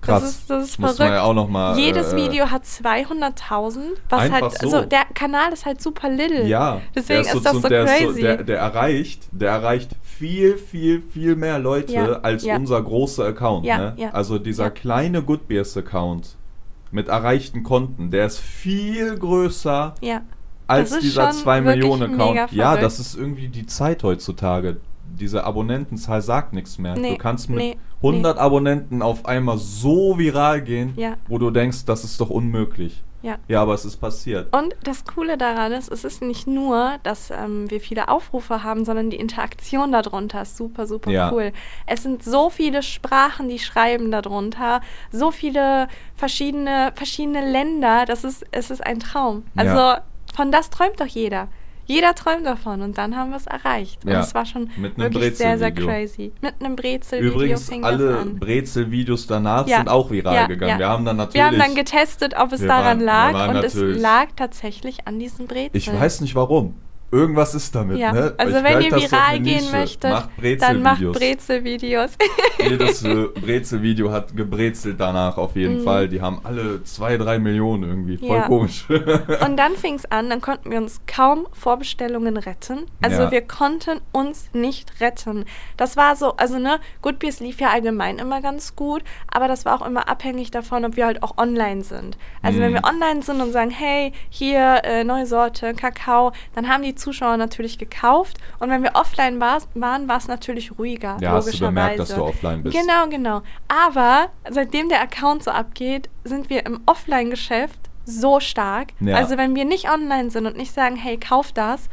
[SPEAKER 1] Krass.
[SPEAKER 2] Das ist, das ist
[SPEAKER 1] Muss
[SPEAKER 2] verrückt.
[SPEAKER 1] man ja auch noch mal.
[SPEAKER 2] Jedes
[SPEAKER 1] äh,
[SPEAKER 2] Video hat 200.000, was
[SPEAKER 1] Einfach
[SPEAKER 2] halt,
[SPEAKER 1] so.
[SPEAKER 2] also der Kanal ist halt super little.
[SPEAKER 1] Ja,
[SPEAKER 2] Deswegen
[SPEAKER 1] der
[SPEAKER 2] ist das
[SPEAKER 1] zu-
[SPEAKER 2] so
[SPEAKER 1] der
[SPEAKER 2] crazy.
[SPEAKER 1] der, der erreicht, der erreicht viel, viel, viel mehr Leute
[SPEAKER 2] Ja,
[SPEAKER 1] als
[SPEAKER 2] ja.
[SPEAKER 1] unser großer Account.
[SPEAKER 2] Ja,
[SPEAKER 1] ne? Also dieser kleine Good Beers Account mit erreichten Konten, der ist viel größer
[SPEAKER 2] Ja.
[SPEAKER 1] als
[SPEAKER 2] Das ist
[SPEAKER 1] dieser
[SPEAKER 2] schon
[SPEAKER 1] 2
[SPEAKER 2] wirklich
[SPEAKER 1] Millionen Account. Ja, das ist irgendwie die Zeit heutzutage. Diese Abonnentenzahl sagt nichts mehr.
[SPEAKER 2] Nee,
[SPEAKER 1] du kannst mit
[SPEAKER 2] nee,
[SPEAKER 1] 100 Abonnenten auf einmal so viral gehen,
[SPEAKER 2] Ja.
[SPEAKER 1] wo du denkst, das ist doch unmöglich.
[SPEAKER 2] Ja.
[SPEAKER 1] Ja, aber es ist passiert.
[SPEAKER 2] Und das Coole daran ist, es ist nicht nur, dass ähm, wir viele Aufrufe haben, sondern die Interaktion darunter ist super, super
[SPEAKER 1] Ja.
[SPEAKER 2] cool. Es sind so viele Sprachen, die schreiben darunter, so viele verschiedene, verschiedene Länder, das ist, es ist ein Traum. Also
[SPEAKER 1] Ja.
[SPEAKER 2] von das träumt doch jeder. Jeder träumt davon und dann haben wir es erreicht. Und
[SPEAKER 1] Ja.
[SPEAKER 2] es war schon wirklich sehr, sehr crazy. Mit einem Brezel-Video
[SPEAKER 1] Übrigens,
[SPEAKER 2] fing das
[SPEAKER 1] alle
[SPEAKER 2] an.
[SPEAKER 1] Brezel-Videos danach
[SPEAKER 2] Ja.
[SPEAKER 1] sind auch viral
[SPEAKER 2] Ja,
[SPEAKER 1] gegangen. Wir haben dann natürlich.
[SPEAKER 2] Wir haben dann getestet, ob es daran
[SPEAKER 1] waren-
[SPEAKER 2] lag und es lag tatsächlich an diesem Brezel.
[SPEAKER 1] ich weiß nicht warum. Irgendwas ist damit,
[SPEAKER 2] Ja,
[SPEAKER 1] ne?
[SPEAKER 2] also
[SPEAKER 1] Ich
[SPEAKER 2] wenn ihr viral gehen
[SPEAKER 1] Nische.
[SPEAKER 2] möchtet,
[SPEAKER 1] macht
[SPEAKER 2] dann macht
[SPEAKER 1] Brezel-Videos. *laughs* Jedes äh, *laughs* Brezel-Video hat gebrezelt danach auf jeden Fall. Die haben alle zwei, drei Millionen irgendwie. Voll
[SPEAKER 2] Mhm. Ja.
[SPEAKER 1] komisch. *laughs*
[SPEAKER 2] Und dann fing es an, dann konnten wir uns kaum Vorbestellungen retten. Also
[SPEAKER 1] Ja.
[SPEAKER 2] wir konnten uns nicht retten. Das war so, also ne, Goodbeers lief ja allgemein immer ganz gut, aber das war auch immer abhängig davon, ob wir halt auch online sind. Also wenn
[SPEAKER 1] Mhm.
[SPEAKER 2] wir online sind und sagen, hey, hier äh, neue Sorte, Kakao, dann haben die Zuschauer natürlich gekauft. Und wenn wir offline war, waren, war es natürlich ruhiger.
[SPEAKER 1] Ja, hast du bemerkt, dass du offline bist.
[SPEAKER 2] Genau, genau. Aber seitdem der Account so abgeht, sind wir im Offline-Geschäft so stark.
[SPEAKER 1] Ja.
[SPEAKER 2] Also wenn wir nicht online sind und nicht sagen, hey, kauf das,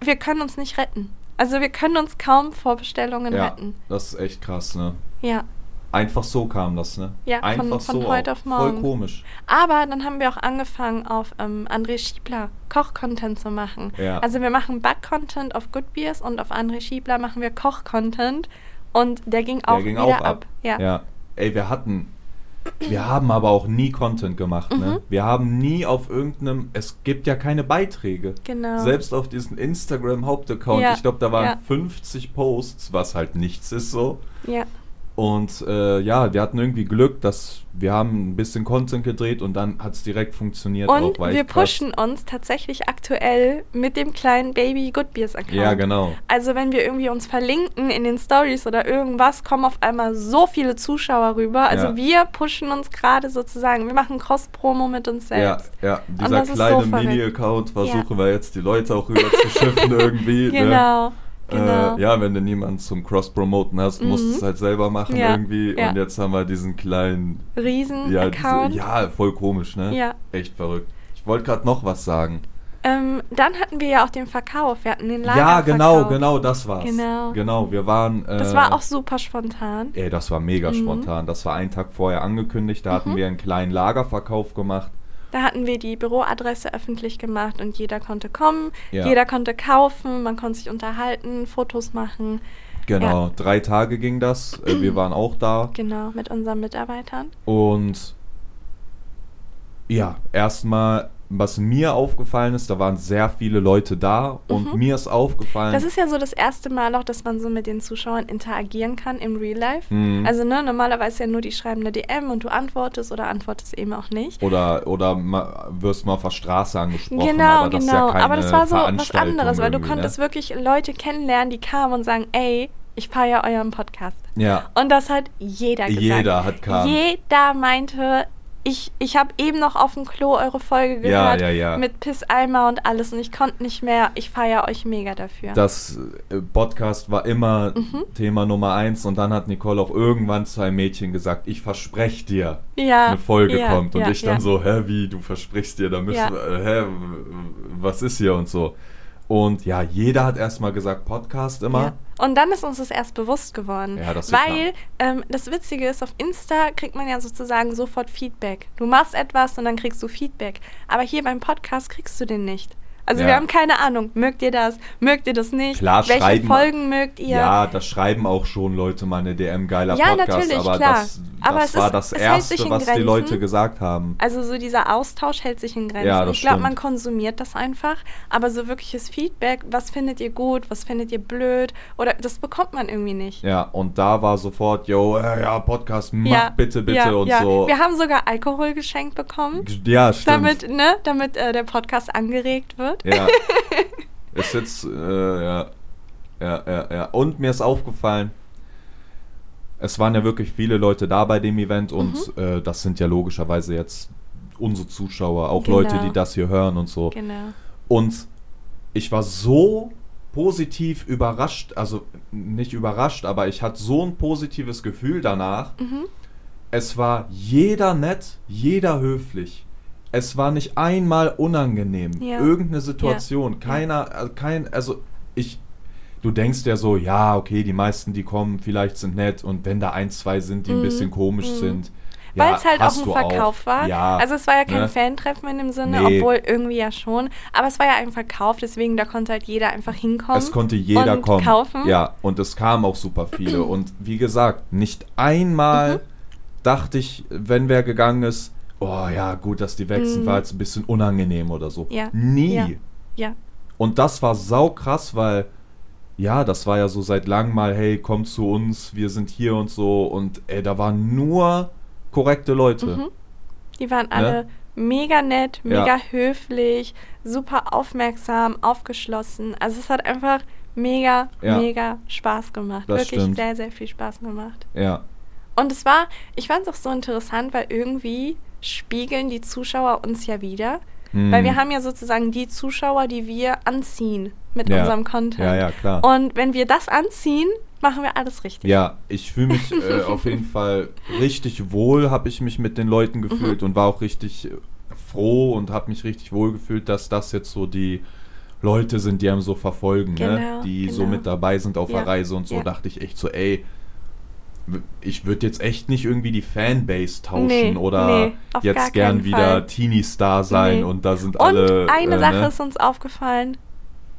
[SPEAKER 2] wir können uns nicht retten. Also wir können uns kaum Vorbestellungen
[SPEAKER 1] ja,
[SPEAKER 2] retten.
[SPEAKER 1] das ist echt krass, ne?
[SPEAKER 2] Ja.
[SPEAKER 1] Einfach so kam das, ne?
[SPEAKER 2] Ja, von-
[SPEAKER 1] Einfach
[SPEAKER 2] von
[SPEAKER 1] so.
[SPEAKER 2] heute auf morgen.
[SPEAKER 1] Voll komisch.
[SPEAKER 2] Aber dann haben wir auch angefangen, auf ähm, André Schiebler Koch-Content zu machen.
[SPEAKER 1] Ja.
[SPEAKER 2] Also wir machen Back-Content auf Good Beers und auf André Schiebler machen wir Koch-Content. Und der ging auch
[SPEAKER 1] Der ging
[SPEAKER 2] wieder
[SPEAKER 1] auch ab.
[SPEAKER 2] ab. Ja.
[SPEAKER 1] ja. Ey, wir hatten. Wir haben aber auch nie Content gemacht,
[SPEAKER 2] Mhm.
[SPEAKER 1] ne? Wir haben nie auf irgendeinem. Es gibt ja keine Beiträge.
[SPEAKER 2] Genau.
[SPEAKER 1] Selbst auf diesem Instagram-Hauptaccount,
[SPEAKER 2] Ja,
[SPEAKER 1] ich glaube, da waren
[SPEAKER 2] ja.
[SPEAKER 1] 50 Posts, was halt nichts ist so.
[SPEAKER 2] Ja.
[SPEAKER 1] Und äh, ja, wir hatten irgendwie Glück, dass wir haben ein bisschen Content gedreht und dann hat es direkt funktioniert.
[SPEAKER 2] Und
[SPEAKER 1] auch,
[SPEAKER 2] wir pushen uns tatsächlich aktuell mit dem kleinen Baby Good Beers Account.
[SPEAKER 1] Ja, genau.
[SPEAKER 2] Also wenn wir irgendwie uns verlinken in den Stories oder irgendwas, kommen auf einmal so viele Zuschauer rüber. Also
[SPEAKER 1] Ja.
[SPEAKER 2] wir pushen uns gerade sozusagen. Wir machen Cross-Promo mit uns
[SPEAKER 1] Ja,
[SPEAKER 2] selbst.
[SPEAKER 1] ja,
[SPEAKER 2] Und
[SPEAKER 1] dieser
[SPEAKER 2] so
[SPEAKER 1] kleine
[SPEAKER 2] verrückt.
[SPEAKER 1] Mini-Account versuchen wir jetzt die Leute auch rüber zu schiffen *laughs* irgendwie. Ne?
[SPEAKER 2] Genau.
[SPEAKER 1] Äh, ja, wenn du niemanden zum Cross-Promoten hast, musst du
[SPEAKER 2] Mhm.
[SPEAKER 1] es halt selber machen
[SPEAKER 2] Ja,
[SPEAKER 1] irgendwie.
[SPEAKER 2] ja.
[SPEAKER 1] Und jetzt haben wir diesen kleinen, ja, diese,
[SPEAKER 2] Riesen-Account.
[SPEAKER 1] ja, voll komisch, ne?
[SPEAKER 2] Ja.
[SPEAKER 1] Echt verrückt. Ich wollte gerade noch was sagen.
[SPEAKER 2] Ähm, dann hatten wir ja auch den Verkauf. Wir hatten den Lager.
[SPEAKER 1] ja, genau, genau, das war's.
[SPEAKER 2] Genau.
[SPEAKER 1] Genau, wir waren. Äh,
[SPEAKER 2] Das war auch super spontan.
[SPEAKER 1] Ey, das war mega
[SPEAKER 2] Mhm.
[SPEAKER 1] spontan. Das war einen Tag vorher angekündigt. Da hatten
[SPEAKER 2] Mhm.
[SPEAKER 1] wir einen kleinen Lagerverkauf gemacht.
[SPEAKER 2] Da hatten wir die Büroadresse öffentlich gemacht und jeder konnte kommen,
[SPEAKER 1] Ja.
[SPEAKER 2] jeder konnte kaufen, man konnte sich unterhalten, Fotos machen.
[SPEAKER 1] Genau, drei Tage ging das. Äh, wir *clears throat* waren auch da.
[SPEAKER 2] Genau, mit unseren Mitarbeitern.
[SPEAKER 1] Und ja, erstmal was mir aufgefallen ist, da waren sehr viele Leute da und mir ist aufgefallen.
[SPEAKER 2] Mhm. Das ist ja so das erste Mal auch, dass man so mit den Zuschauern interagieren kann im Real Life.
[SPEAKER 1] Mhm.
[SPEAKER 2] Also ne, normalerweise ja nur die schreiben eine DM und du antwortest oder antwortest eben auch nicht.
[SPEAKER 1] oder oder ma, wirst mal auf der Straße angesprochen.
[SPEAKER 2] Genau,
[SPEAKER 1] aber das
[SPEAKER 2] genau.
[SPEAKER 1] Ist ja keine
[SPEAKER 2] aber das war so was anderes, weil du konntest
[SPEAKER 1] ne?
[SPEAKER 2] wirklich Leute kennenlernen, die kamen und sagen, ey, ich feiere euren Podcast.
[SPEAKER 1] Ja,
[SPEAKER 2] Und das hat jeder gesagt.
[SPEAKER 1] Jeder hat kam.
[SPEAKER 2] Jeder meinte, ich, ich habe eben noch auf dem Klo eure Folge
[SPEAKER 1] Ja,
[SPEAKER 2] gehört
[SPEAKER 1] ja, ja.
[SPEAKER 2] mit Pisseimer und alles und ich konnte nicht mehr. Ich feiere euch mega dafür.
[SPEAKER 1] das äh, Podcast war immer
[SPEAKER 2] Mhm.
[SPEAKER 1] Thema Nummer eins und dann hat Nicole auch irgendwann zu einem Mädchen gesagt, ich verspreche dir,
[SPEAKER 2] ja,
[SPEAKER 1] eine Folge
[SPEAKER 2] ja,
[SPEAKER 1] kommt. Und
[SPEAKER 2] ja,
[SPEAKER 1] ich dann
[SPEAKER 2] ja.
[SPEAKER 1] so, hä, wie, du versprichst dir, da müssen
[SPEAKER 2] Ja.
[SPEAKER 1] wir, äh, hä, was ist hier und so. Und ja, jeder hat erstmal gesagt, Podcast immer.
[SPEAKER 2] Ja. Und dann ist uns das erst bewusst geworden.
[SPEAKER 1] Ja, das
[SPEAKER 2] weil ähm, das Witzige ist, auf Insta kriegt man ja sozusagen sofort Feedback. Du machst etwas und dann kriegst du Feedback. Aber hier beim Podcast kriegst du den nicht. Also
[SPEAKER 1] Ja.
[SPEAKER 2] wir haben keine Ahnung, mögt ihr das, mögt ihr das nicht?
[SPEAKER 1] Klar,
[SPEAKER 2] Welche
[SPEAKER 1] schreiben-
[SPEAKER 2] Folgen mögt ihr?
[SPEAKER 1] Ja, das schreiben auch schon Leute mal eine DM geiler
[SPEAKER 2] Ja,
[SPEAKER 1] Podcast,
[SPEAKER 2] natürlich,
[SPEAKER 1] aber
[SPEAKER 2] klar.
[SPEAKER 1] das,
[SPEAKER 2] Aber
[SPEAKER 1] das
[SPEAKER 2] es
[SPEAKER 1] war
[SPEAKER 2] ist-
[SPEAKER 1] das Erste, was die
[SPEAKER 2] Grenzen.
[SPEAKER 1] Leute gesagt haben.
[SPEAKER 2] Also so dieser Austausch hält sich in Grenzen.
[SPEAKER 1] Ja,
[SPEAKER 2] ich glaube, man konsumiert das einfach, aber so wirkliches Feedback, was findet ihr gut, was findet ihr blöd oder das bekommt man irgendwie nicht.
[SPEAKER 1] Ja, und da war sofort, yo, äh, ja, Podcast, mach bitte, bitte
[SPEAKER 2] ja,
[SPEAKER 1] und
[SPEAKER 2] ja.
[SPEAKER 1] so.
[SPEAKER 2] Wir haben sogar Alkohol geschenkt bekommen,
[SPEAKER 1] Ja, stimmt.
[SPEAKER 2] damit, ne, damit äh, der Podcast angeregt wird.
[SPEAKER 1] Ja. *laughs* ist jetzt, äh, ja. Ja, ja, ja. Und mir ist aufgefallen, es waren ja wirklich viele Leute da bei dem Event und
[SPEAKER 2] Mhm.
[SPEAKER 1] äh, das sind ja logischerweise jetzt unsere Zuschauer, auch
[SPEAKER 2] Genau.
[SPEAKER 1] Leute, die das hier hören und so.
[SPEAKER 2] Genau.
[SPEAKER 1] Und ich war so positiv überrascht, also nicht überrascht, aber ich hatte so ein positives Gefühl danach.
[SPEAKER 2] Mhm.
[SPEAKER 1] Es war jeder nett, jeder höflich. Es war nicht einmal unangenehm.
[SPEAKER 2] Ja.
[SPEAKER 1] Irgendeine Situation. Keiner, äh, kein, also ich, du denkst ja so, ja, okay, die meisten, die kommen, vielleicht sind nett und wenn da ein, zwei sind, die ein
[SPEAKER 2] Mhm.
[SPEAKER 1] bisschen komisch
[SPEAKER 2] Mhm.
[SPEAKER 1] sind.
[SPEAKER 2] Weil
[SPEAKER 1] ja,
[SPEAKER 2] es halt auch ein Verkauf war.
[SPEAKER 1] Ja,
[SPEAKER 2] also es war ja kein
[SPEAKER 1] ne?
[SPEAKER 2] Fantreffen in dem Sinne,
[SPEAKER 1] Nee.
[SPEAKER 2] obwohl irgendwie ja schon. Aber es war ja ein Verkauf, deswegen da konnte halt jeder einfach hinkommen.
[SPEAKER 1] Es konnte jeder
[SPEAKER 2] und
[SPEAKER 1] kommen.
[SPEAKER 2] kaufen.
[SPEAKER 1] Ja, und es kamen auch super viele. *clears throat* und wie gesagt, nicht einmal
[SPEAKER 2] Mhm.
[SPEAKER 1] dachte ich, wenn wer gegangen ist, oh ja, gut, dass die weg sind,
[SPEAKER 2] Mhm.
[SPEAKER 1] war jetzt ein bisschen unangenehm oder so.
[SPEAKER 2] Ja,
[SPEAKER 1] Nie.
[SPEAKER 2] ja. Ja.
[SPEAKER 1] Und das war saukrass, weil ja, das war ja so seit langem mal, hey, komm zu uns, wir sind hier und so. Und ey, da waren nur korrekte Leute.
[SPEAKER 2] Mhm. Die waren alle mega nett,
[SPEAKER 1] Ja.
[SPEAKER 2] mega höflich, super aufmerksam, aufgeschlossen. Also es hat einfach mega,
[SPEAKER 1] Ja.
[SPEAKER 2] mega Spaß gemacht.
[SPEAKER 1] Das
[SPEAKER 2] Wirklich
[SPEAKER 1] stimmt.
[SPEAKER 2] sehr, sehr viel Spaß gemacht.
[SPEAKER 1] Ja.
[SPEAKER 2] Und es war, ich fand es auch so interessant, weil irgendwie spiegeln die Zuschauer uns ja wieder.
[SPEAKER 1] Hm.
[SPEAKER 2] Weil wir haben ja sozusagen die Zuschauer, die wir anziehen mit
[SPEAKER 1] Ja.
[SPEAKER 2] unserem Content.
[SPEAKER 1] Ja, ja, klar.
[SPEAKER 2] Und wenn wir das anziehen, machen wir alles richtig.
[SPEAKER 1] Ja, ich fühle mich *laughs* äh, auf jeden Fall richtig wohl, habe ich mich mit den Leuten
[SPEAKER 2] Mhm.
[SPEAKER 1] gefühlt und war auch richtig äh, froh und habe mich richtig wohl gefühlt, dass das jetzt so die Leute sind, die einem so verfolgen, ne?
[SPEAKER 2] Genau,
[SPEAKER 1] die so
[SPEAKER 2] genau.
[SPEAKER 1] mit dabei sind auf
[SPEAKER 2] Ja,
[SPEAKER 1] der Reise und so,
[SPEAKER 2] ja.
[SPEAKER 1] dachte ich echt so, ey, ich würde jetzt echt nicht irgendwie die Fanbase tauschen
[SPEAKER 2] Nee,
[SPEAKER 1] oder
[SPEAKER 2] nee,
[SPEAKER 1] jetzt gern wieder. Teenie-Star sein
[SPEAKER 2] Nee.
[SPEAKER 1] und da sind
[SPEAKER 2] Und
[SPEAKER 1] alle.
[SPEAKER 2] eine
[SPEAKER 1] äh,
[SPEAKER 2] Sache
[SPEAKER 1] ne?
[SPEAKER 2] ist uns aufgefallen.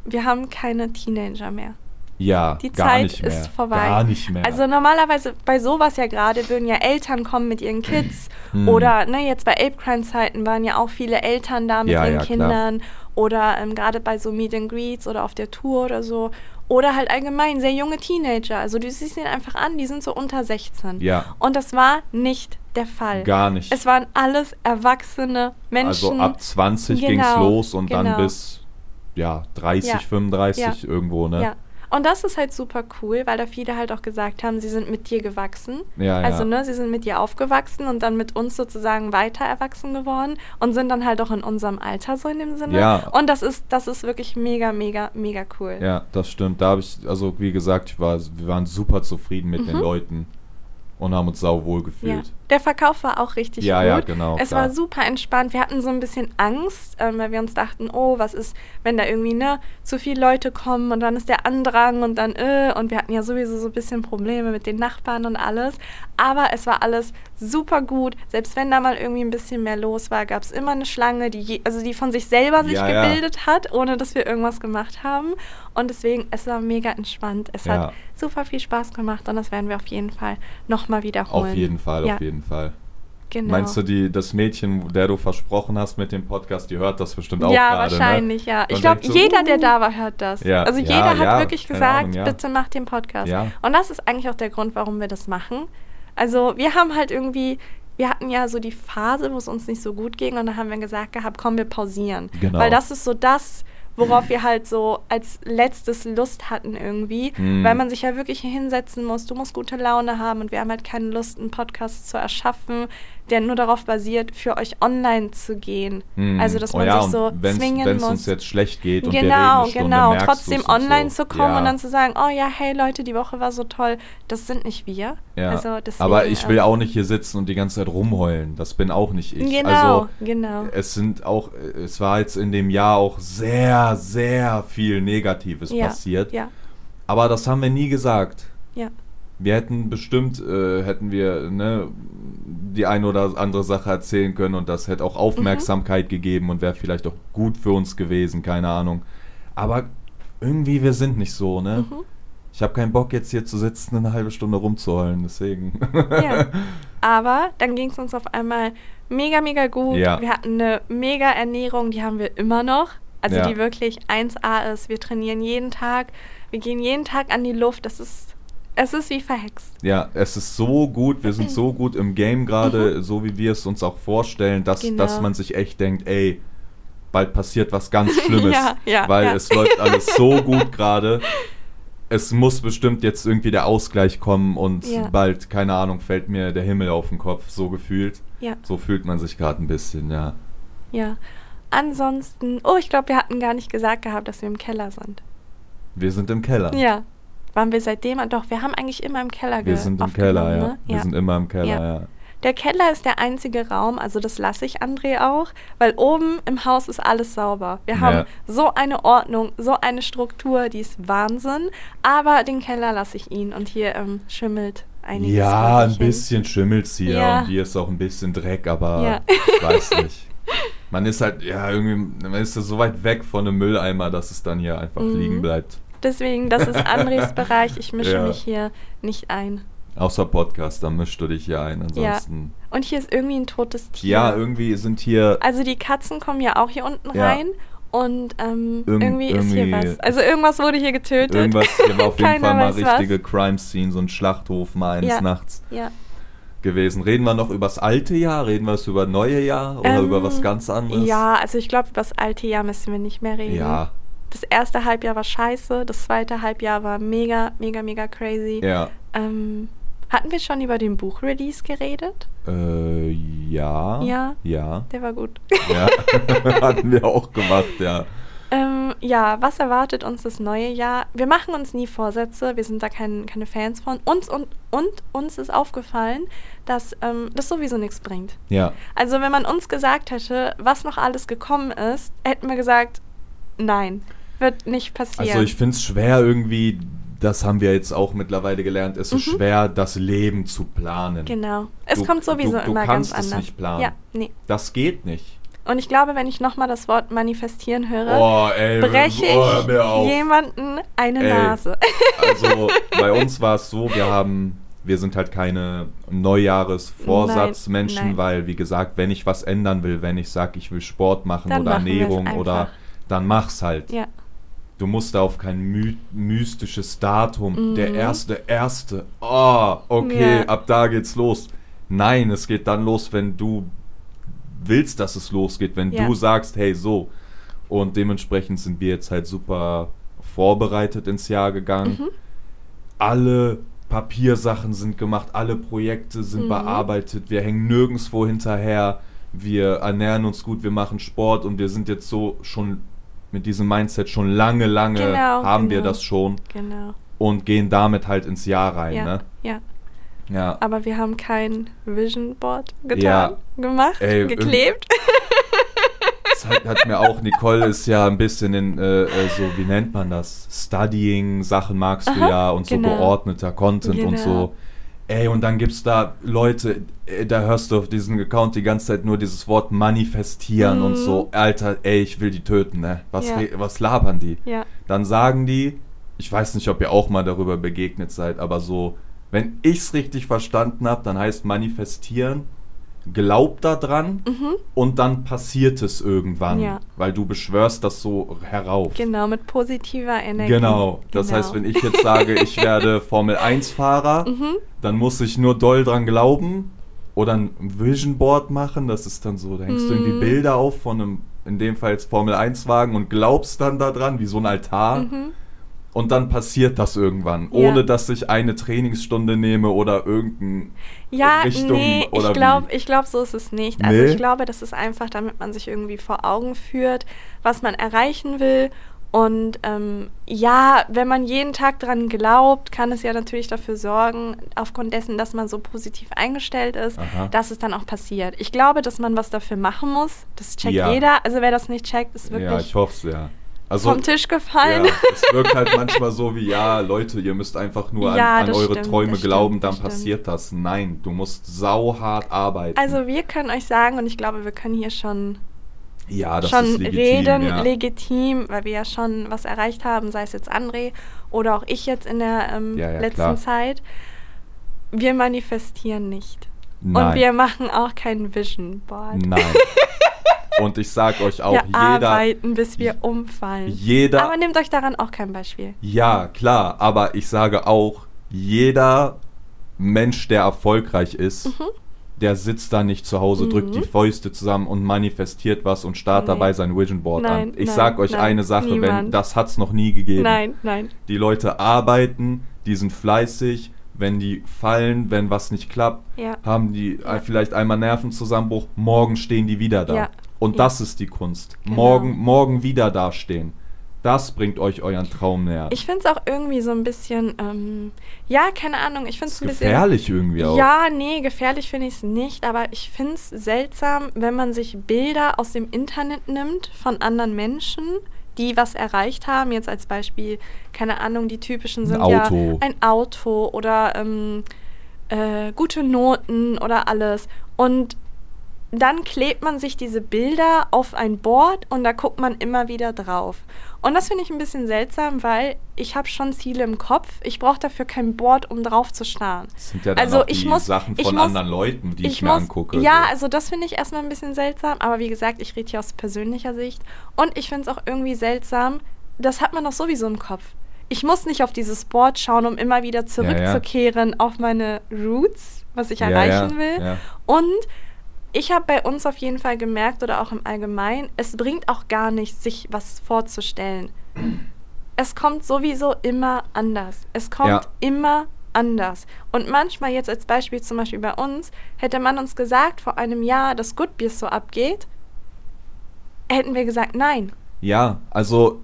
[SPEAKER 2] Wir haben keine Teenager mehr.
[SPEAKER 1] Ja,
[SPEAKER 2] Die
[SPEAKER 1] gar
[SPEAKER 2] Zeit
[SPEAKER 1] nicht mehr.
[SPEAKER 2] ist vorbei.
[SPEAKER 1] Gar nicht mehr.
[SPEAKER 2] Also normalerweise bei sowas ja gerade würden ja Eltern kommen mit ihren Kids *clears throat*
[SPEAKER 1] Hm.
[SPEAKER 2] oder ne, jetzt bei Ape Crime Zeiten waren ja auch viele Eltern da mit
[SPEAKER 1] Ja,
[SPEAKER 2] ihren
[SPEAKER 1] ja, klar.
[SPEAKER 2] Kindern oder ähm, gerade bei so Meet and Greets oder auf der Tour oder so oder halt allgemein sehr junge Teenager. Also du siehst ihn einfach an, die sind so unter 16.
[SPEAKER 1] Ja.
[SPEAKER 2] Und das war nicht der Fall.
[SPEAKER 1] Gar nicht.
[SPEAKER 2] Es waren alles erwachsene Menschen.
[SPEAKER 1] Also ab 20 ging's
[SPEAKER 2] Genau,
[SPEAKER 1] los und dann
[SPEAKER 2] genau.
[SPEAKER 1] bis ja, 30,
[SPEAKER 2] Ja,
[SPEAKER 1] 35 irgendwo, ne?
[SPEAKER 2] Ja. Und das ist halt super cool, weil da viele halt auch gesagt haben, sie sind mit dir gewachsen.
[SPEAKER 1] Ja, ja.
[SPEAKER 2] Also, ne, sie sind mit dir aufgewachsen und dann mit uns sozusagen weiter erwachsen geworden und sind dann halt auch in unserem Alter so in dem Sinne.
[SPEAKER 1] Ja.
[SPEAKER 2] Und das ist, das ist wirklich mega, mega, mega cool.
[SPEAKER 1] Ja, das stimmt. Da habe ich, also wie gesagt, ich war, wir waren super zufrieden mit den Leuten und haben uns sau wohl
[SPEAKER 2] Mhm. Ja.
[SPEAKER 1] gefühlt.
[SPEAKER 2] Der Verkauf war auch richtig
[SPEAKER 1] Ja,
[SPEAKER 2] gut.
[SPEAKER 1] ja, genau,
[SPEAKER 2] Es
[SPEAKER 1] klar.
[SPEAKER 2] war super entspannt. Wir hatten so ein bisschen Angst, ähm, weil wir uns dachten, oh, was ist, wenn da irgendwie ne, zu viele Leute kommen und dann ist der Andrang und dann äh, und wir hatten ja sowieso so ein bisschen Probleme mit den Nachbarn und alles. Aber es war alles super gut. Selbst wenn da mal irgendwie ein bisschen mehr los war, gab es immer eine Schlange, die je, also die von sich selber sich
[SPEAKER 1] Ja, ja.
[SPEAKER 2] gebildet hat, ohne dass wir irgendwas gemacht haben. Und deswegen, es war mega entspannt. Es
[SPEAKER 1] Ja.
[SPEAKER 2] hat super viel Spaß gemacht und das werden wir auf jeden Fall nochmal wiederholen.
[SPEAKER 1] Auf jeden Fall,
[SPEAKER 2] Ja.
[SPEAKER 1] auf jeden Fall.
[SPEAKER 2] Genau.
[SPEAKER 1] Meinst du, die, das Mädchen, der du versprochen hast mit dem Podcast, die hört das bestimmt auch
[SPEAKER 2] ja,
[SPEAKER 1] gerade,
[SPEAKER 2] wahrscheinlich,
[SPEAKER 1] ne?
[SPEAKER 2] ja. Ich glaube,
[SPEAKER 1] so,
[SPEAKER 2] jeder, der
[SPEAKER 1] uh.
[SPEAKER 2] da war, hört das.
[SPEAKER 1] Ja,
[SPEAKER 2] also
[SPEAKER 1] ja,
[SPEAKER 2] jeder hat
[SPEAKER 1] ja,
[SPEAKER 2] wirklich
[SPEAKER 1] keine
[SPEAKER 2] gesagt,
[SPEAKER 1] Ahnung, ja.
[SPEAKER 2] bitte mach den Podcast.
[SPEAKER 1] Ja.
[SPEAKER 2] Und das ist eigentlich auch der Grund, warum wir das machen. Also wir haben halt irgendwie, wir hatten ja so die Phase, wo es uns nicht so gut ging und dann haben wir gesagt gehabt, komm, wir pausieren.
[SPEAKER 1] Genau.
[SPEAKER 2] Weil das ist so das, worauf wir halt so als letztes Lust hatten irgendwie,
[SPEAKER 1] Mhm.
[SPEAKER 2] weil man sich ja wirklich hinsetzen muss, du musst gute Laune haben und wir haben halt keine Lust, einen Podcast zu erschaffen, der nur darauf basiert, für euch online zu gehen.
[SPEAKER 1] Hm.
[SPEAKER 2] Also, dass
[SPEAKER 1] Oh
[SPEAKER 2] man
[SPEAKER 1] ja,
[SPEAKER 2] sich so
[SPEAKER 1] wenn's-
[SPEAKER 2] zwingen
[SPEAKER 1] wenn's
[SPEAKER 2] muss.
[SPEAKER 1] uns jetzt schlecht geht und
[SPEAKER 2] genau, genau. Trotzdem online
[SPEAKER 1] so.
[SPEAKER 2] zu kommen
[SPEAKER 1] Ja.
[SPEAKER 2] und dann zu sagen, oh ja, hey Leute, die Woche war so toll. Das sind nicht wir.
[SPEAKER 1] Ja.
[SPEAKER 2] Also deswegen,
[SPEAKER 1] Aber ich will
[SPEAKER 2] ähm,
[SPEAKER 1] auch nicht hier sitzen und die ganze Zeit rumheulen. Das bin auch nicht ich.
[SPEAKER 2] Genau,
[SPEAKER 1] Also,
[SPEAKER 2] genau.
[SPEAKER 1] es sind auch, es war jetzt in dem Jahr auch sehr, sehr viel Negatives passiert.
[SPEAKER 2] Ja,
[SPEAKER 1] Aber das haben wir nie gesagt.
[SPEAKER 2] ja.
[SPEAKER 1] Wir hätten bestimmt, äh, hätten wir ne, die eine oder andere Sache erzählen können und das hätte auch Aufmerksamkeit gegeben und wäre vielleicht auch gut für uns gewesen, keine Ahnung. Aber irgendwie, wir sind nicht so, ne?
[SPEAKER 2] Mhm.
[SPEAKER 1] Ich habe keinen Bock jetzt hier zu sitzen und eine halbe Stunde rumzuheulen, deswegen.
[SPEAKER 2] Ja. *laughs* Aber dann ging es uns auf einmal mega, mega gut.
[SPEAKER 1] Ja.
[SPEAKER 2] Wir hatten eine mega Ernährung, die haben wir immer noch. Also
[SPEAKER 1] Ja.
[SPEAKER 2] die wirklich 1A ist. Wir trainieren jeden Tag. Wir gehen jeden Tag an die Luft. Das ist, es ist wie verhext.
[SPEAKER 1] Ja, es ist so gut, wir sind so gut im Game gerade, so wie wir es uns auch vorstellen, dass,
[SPEAKER 2] Mhm. Genau.
[SPEAKER 1] dass man sich echt denkt, ey, bald passiert was ganz *laughs* Schlimmes,
[SPEAKER 2] Ja, ja,
[SPEAKER 1] weil
[SPEAKER 2] ja.
[SPEAKER 1] es läuft alles so *laughs* gut gerade. Es muss bestimmt jetzt irgendwie der Ausgleich kommen und bald, keine Ahnung, fällt mir der Himmel auf den Kopf, so gefühlt. So fühlt man sich gerade ein bisschen, ja.
[SPEAKER 2] ja. Ansonsten, oh, ich glaube, wir hatten gar nicht gesagt gehabt, dass wir im Keller sind.
[SPEAKER 1] Wir sind im Keller.
[SPEAKER 2] Ja. Waren wir seitdem? Doch, wir haben eigentlich immer im Keller
[SPEAKER 1] Wir sind im Keller, ja.
[SPEAKER 2] ne?
[SPEAKER 1] Wir sind immer im Keller,
[SPEAKER 2] Ja.
[SPEAKER 1] ja.
[SPEAKER 2] Der Keller ist der einzige Raum, also das lasse ich André auch, weil oben im Haus ist alles sauber. Wir haben
[SPEAKER 1] Ja.
[SPEAKER 2] so eine Ordnung, so eine Struktur, die ist Wahnsinn. Aber den Keller lasse ich ihn und hier ähm, schimmelt einiges.
[SPEAKER 1] Ja, ein bisschen schimmelt's hier
[SPEAKER 2] Ja.
[SPEAKER 1] und hier ist auch ein bisschen Dreck, aber
[SPEAKER 2] Ja.
[SPEAKER 1] ich weiß nicht. Man ist halt, ja, irgendwie, man ist so weit weg von einem Mülleimer, dass es dann hier einfach
[SPEAKER 2] Mhm.
[SPEAKER 1] liegen bleibt.
[SPEAKER 2] Deswegen, das ist Andres *laughs* Bereich. Ich mische
[SPEAKER 1] Ja.
[SPEAKER 2] mich hier nicht ein.
[SPEAKER 1] Außer Podcast, dann mischst du dich hier ein. Ansonsten.
[SPEAKER 2] Und hier ist irgendwie ein totes Tier.
[SPEAKER 1] Ja, irgendwie sind hier.
[SPEAKER 2] Also die Katzen kommen ja auch hier unten
[SPEAKER 1] Ja.
[SPEAKER 2] rein. Und ähm,
[SPEAKER 1] Irgend-
[SPEAKER 2] irgendwie ist hier
[SPEAKER 1] irgendwie-
[SPEAKER 2] was. Also irgendwas wurde hier getötet.
[SPEAKER 1] Irgendwas, hier war auf jeden Fall mal
[SPEAKER 2] weiß was.
[SPEAKER 1] richtige Crime Scene, so ein Schlachthof mal eines
[SPEAKER 2] Ja.
[SPEAKER 1] Nachts
[SPEAKER 2] Ja.
[SPEAKER 1] gewesen. Reden wir noch über das alte Jahr? Reden wir es über neue Jahr oder
[SPEAKER 2] Ähm,
[SPEAKER 1] über was ganz anderes?
[SPEAKER 2] Ja, also ich glaube, über das alte Jahr müssen wir nicht mehr reden.
[SPEAKER 1] Ja,
[SPEAKER 2] Das erste Halbjahr war scheiße, das zweite Halbjahr war mega, mega, mega crazy.
[SPEAKER 1] ja.
[SPEAKER 2] Ähm, hatten wir schon über den Buchrelease geredet?
[SPEAKER 1] Äh, ja.
[SPEAKER 2] Ja.
[SPEAKER 1] Ja.
[SPEAKER 2] Der war gut.
[SPEAKER 1] Ja. *laughs* Hatten wir auch gemacht, ja.
[SPEAKER 2] ähm, ja, was erwartet uns das neue Jahr? Wir machen uns nie Vorsätze, wir sind da kein, keine Fans von. Uns und, und uns ist aufgefallen, dass ähm, das sowieso nichts bringt.
[SPEAKER 1] Ja.
[SPEAKER 2] Also wenn man uns gesagt hätte, was noch alles gekommen ist, hätten wir gesagt, nein, wird nicht passieren.
[SPEAKER 1] Also ich finde es schwer irgendwie, das haben wir jetzt auch mittlerweile gelernt, es ist schwer, das Leben zu planen.
[SPEAKER 2] Mhm. Genau. Es
[SPEAKER 1] Du-
[SPEAKER 2] kommt sowieso
[SPEAKER 1] du- du
[SPEAKER 2] immer
[SPEAKER 1] kannst
[SPEAKER 2] ganz
[SPEAKER 1] es
[SPEAKER 2] anders.
[SPEAKER 1] nicht planen.
[SPEAKER 2] Ja, nee.
[SPEAKER 1] Das geht nicht.
[SPEAKER 2] Und ich glaube, wenn ich nochmal das Wort manifestieren höre,
[SPEAKER 1] Oh, ey,
[SPEAKER 2] breche
[SPEAKER 1] oh,
[SPEAKER 2] ich jemanden eine
[SPEAKER 1] Ey.
[SPEAKER 2] Nase.
[SPEAKER 1] Also *laughs* bei uns war es so, wir haben, wir sind halt keine Neujahresvorsatzmenschen,
[SPEAKER 2] Nein, nein.
[SPEAKER 1] weil wie gesagt, wenn ich was ändern will, wenn ich sage, ich will Sport machen
[SPEAKER 2] Dann
[SPEAKER 1] oder
[SPEAKER 2] machen es
[SPEAKER 1] Ernährung oder dann mach's halt.
[SPEAKER 2] ja,
[SPEAKER 1] Du musst da auf kein my mystisches Datum,
[SPEAKER 2] Mhm.
[SPEAKER 1] der erste, erste. Oh, okay,
[SPEAKER 2] Ja.
[SPEAKER 1] ab da geht's los. Nein, es geht dann los, wenn du willst, dass es losgeht, wenn
[SPEAKER 2] Ja.
[SPEAKER 1] du sagst, hey, so. Und dementsprechend sind wir jetzt halt super vorbereitet ins Jahr gegangen.
[SPEAKER 2] Mhm.
[SPEAKER 1] Alle Papiersachen sind gemacht, alle Projekte sind
[SPEAKER 2] Mhm.
[SPEAKER 1] bearbeitet, wir hängen nirgendwo hinterher, wir ernähren uns gut, wir machen Sport und wir sind jetzt so schon mit diesem Mindset schon lange, lange
[SPEAKER 2] Genau,
[SPEAKER 1] haben wir
[SPEAKER 2] genau.
[SPEAKER 1] das schon
[SPEAKER 2] genau.
[SPEAKER 1] und gehen damit halt ins Jahr rein.
[SPEAKER 2] Ja,
[SPEAKER 1] Ne?
[SPEAKER 2] ja.
[SPEAKER 1] Ja.
[SPEAKER 2] Aber wir haben kein Vision Board getan,
[SPEAKER 1] Ja.
[SPEAKER 2] gemacht,
[SPEAKER 1] Ey,
[SPEAKER 2] geklebt.
[SPEAKER 1] Das hat, hat mir auch, Nicole ist ja ein bisschen in, äh, äh, so, wie nennt man das? Studying-Sachen magst du
[SPEAKER 2] Aha,
[SPEAKER 1] ja und so
[SPEAKER 2] genau.
[SPEAKER 1] geordneter Content und
[SPEAKER 2] Genau.
[SPEAKER 1] so. Ey, und dann gibt's da Leute, äh, da hörst du auf diesem Account die ganze Zeit nur dieses Wort manifestieren und
[SPEAKER 2] Mhm.
[SPEAKER 1] so. Alter, ey, ich will die töten, ne? Was,
[SPEAKER 2] Ja.
[SPEAKER 1] was labern die?
[SPEAKER 2] Ja,
[SPEAKER 1] Dann sagen die, ich weiß nicht, ob ihr auch mal darüber begegnet seid, aber so, wenn ich's richtig verstanden habe, dann heißt manifestieren, glaub da dran und dann passiert es irgendwann,
[SPEAKER 2] Ja.
[SPEAKER 1] weil du beschwörst das so herauf.
[SPEAKER 2] Genau, mit positiver Energie.
[SPEAKER 1] Genau. Das
[SPEAKER 2] Genau.
[SPEAKER 1] heißt, wenn ich jetzt sage, ich werde *laughs* Formel 1 Fahrer,
[SPEAKER 2] Mhm.
[SPEAKER 1] dann muss ich nur doll dran glauben oder ein Vision Board machen. Das ist dann so, da hängst du
[SPEAKER 2] Mhm.
[SPEAKER 1] irgendwie Bilder auf von einem, in dem Fall jetzt Formel 1 Wagen und glaubst dann da dran, wie so ein Altar. Und dann passiert das irgendwann.
[SPEAKER 2] Ja.
[SPEAKER 1] ohne dass ich eine Trainingsstunde nehme oder irgendein
[SPEAKER 2] Ja,
[SPEAKER 1] Richtung
[SPEAKER 2] nee,
[SPEAKER 1] oder
[SPEAKER 2] ich glaube, ich glaub, so ist es nicht. Also
[SPEAKER 1] Nee?
[SPEAKER 2] ich glaube, das ist einfach, damit man sich irgendwie vor Augen führt, was man erreichen will. Und ähm, ja, wenn man jeden Tag dran glaubt, kann es ja natürlich dafür sorgen, aufgrund dessen, dass man so positiv eingestellt ist,
[SPEAKER 1] Aha.
[SPEAKER 2] dass es dann auch passiert. Ich glaube, dass man was dafür machen muss. Das checkt
[SPEAKER 1] Ja.
[SPEAKER 2] jeder. Also wer das nicht checkt, ist
[SPEAKER 1] Ja,
[SPEAKER 2] wirklich
[SPEAKER 1] ich hoffe es, ja. Also,
[SPEAKER 2] vom Tisch gefallen.
[SPEAKER 1] Ja, es wirkt halt manchmal so wie, ja, Leute, ihr müsst einfach nur an,
[SPEAKER 2] Ja,
[SPEAKER 1] an
[SPEAKER 2] das
[SPEAKER 1] eure
[SPEAKER 2] stimmt,
[SPEAKER 1] Träume glauben,
[SPEAKER 2] stimmt,
[SPEAKER 1] dann
[SPEAKER 2] das stimmt.
[SPEAKER 1] passiert das. Nein, du musst sauhart arbeiten.
[SPEAKER 2] Also wir können euch sagen, und ich glaube, wir können hier schon
[SPEAKER 1] ja,
[SPEAKER 2] schon
[SPEAKER 1] legitim,
[SPEAKER 2] reden,
[SPEAKER 1] ja.
[SPEAKER 2] legitim, weil wir ja schon was erreicht haben, sei es jetzt André oder auch ich jetzt in der ähm, letzten
[SPEAKER 1] klar.
[SPEAKER 2] Zeit. Wir manifestieren nicht.
[SPEAKER 1] Nein.
[SPEAKER 2] Und wir machen auch kein Vision Board.
[SPEAKER 1] Nein. *laughs* Und ich sag euch auch,
[SPEAKER 2] wir
[SPEAKER 1] jeder,
[SPEAKER 2] arbeiten, bis wir umfallen.
[SPEAKER 1] jeder,
[SPEAKER 2] Aber nehmt euch daran auch kein Beispiel.
[SPEAKER 1] ja, klar, aber ich sage auch, jeder Mensch, der erfolgreich ist,
[SPEAKER 2] Mhm.
[SPEAKER 1] der sitzt da nicht zu Hause, drückt die Fäuste zusammen und manifestiert was und starrt
[SPEAKER 2] Nee.
[SPEAKER 1] dabei sein Vision Board
[SPEAKER 2] Nein,
[SPEAKER 1] an. Ich
[SPEAKER 2] nein,
[SPEAKER 1] sag euch
[SPEAKER 2] nein,
[SPEAKER 1] eine Sache, wenn
[SPEAKER 2] niemand.
[SPEAKER 1] das hat's noch nie gegeben.
[SPEAKER 2] Nein, nein.
[SPEAKER 1] Die Leute arbeiten, die sind fleißig, wenn die fallen, wenn was nicht klappt,
[SPEAKER 2] Ja.
[SPEAKER 1] haben die
[SPEAKER 2] Ja.
[SPEAKER 1] äh, vielleicht einmal Nervenzusammenbruch, morgen stehen die wieder da.
[SPEAKER 2] Ja.
[SPEAKER 1] Und
[SPEAKER 2] Ja.
[SPEAKER 1] das ist die Kunst.
[SPEAKER 2] Genau.
[SPEAKER 1] Morgen, morgen wieder dastehen. Das bringt euch euren Traum näher.
[SPEAKER 2] Ich finde es auch irgendwie so ein bisschen, ähm, ja, keine Ahnung, ich finde es ein bisschen.
[SPEAKER 1] gefährlich irgendwie auch.
[SPEAKER 2] Ja, nee, gefährlich finde ich es nicht, aber ich finde es seltsam, wenn man sich Bilder aus dem Internet nimmt von anderen Menschen, die was erreicht haben. Jetzt als Beispiel, keine Ahnung, die typischen
[SPEAKER 1] Ein
[SPEAKER 2] sind
[SPEAKER 1] Auto.
[SPEAKER 2] ja ein Auto oder ähm, äh, gute Noten oder alles. Und dann klebt man sich diese Bilder auf ein Board und da guckt man immer wieder drauf. Und das finde ich ein bisschen seltsam, weil ich habe schon Ziele im Kopf. Ich brauche dafür kein Board, um drauf zu starren.
[SPEAKER 1] Das sind ja dann
[SPEAKER 2] Also
[SPEAKER 1] auch die
[SPEAKER 2] ich muss-
[SPEAKER 1] Sachen
[SPEAKER 2] ich
[SPEAKER 1] von
[SPEAKER 2] muss-
[SPEAKER 1] anderen Leuten, die ich,
[SPEAKER 2] ich
[SPEAKER 1] mir
[SPEAKER 2] muss,
[SPEAKER 1] angucke.
[SPEAKER 2] Ja,
[SPEAKER 1] so.
[SPEAKER 2] also das finde ich erstmal ein bisschen seltsam, aber wie gesagt, ich rede hier aus persönlicher Sicht. Und ich finde es auch irgendwie seltsam, das hat man doch sowieso im Kopf. Ich muss nicht auf dieses Board schauen, um immer wieder
[SPEAKER 1] ja.
[SPEAKER 2] zurückzukehren auf meine Roots, was ich
[SPEAKER 1] Ja,
[SPEAKER 2] erreichen
[SPEAKER 1] ja,
[SPEAKER 2] will.
[SPEAKER 1] ja.
[SPEAKER 2] Und ich habe bei uns auf jeden Fall gemerkt oder auch im Allgemeinen, es bringt auch gar nichts, sich was vorzustellen. Es kommt sowieso immer anders. Es kommt
[SPEAKER 1] Ja.
[SPEAKER 2] immer anders. Und manchmal jetzt als Beispiel zum Beispiel bei uns, hätte man uns gesagt vor einem Jahr, dass Good Beer so abgeht, hätten wir gesagt, nein.
[SPEAKER 1] Ja, also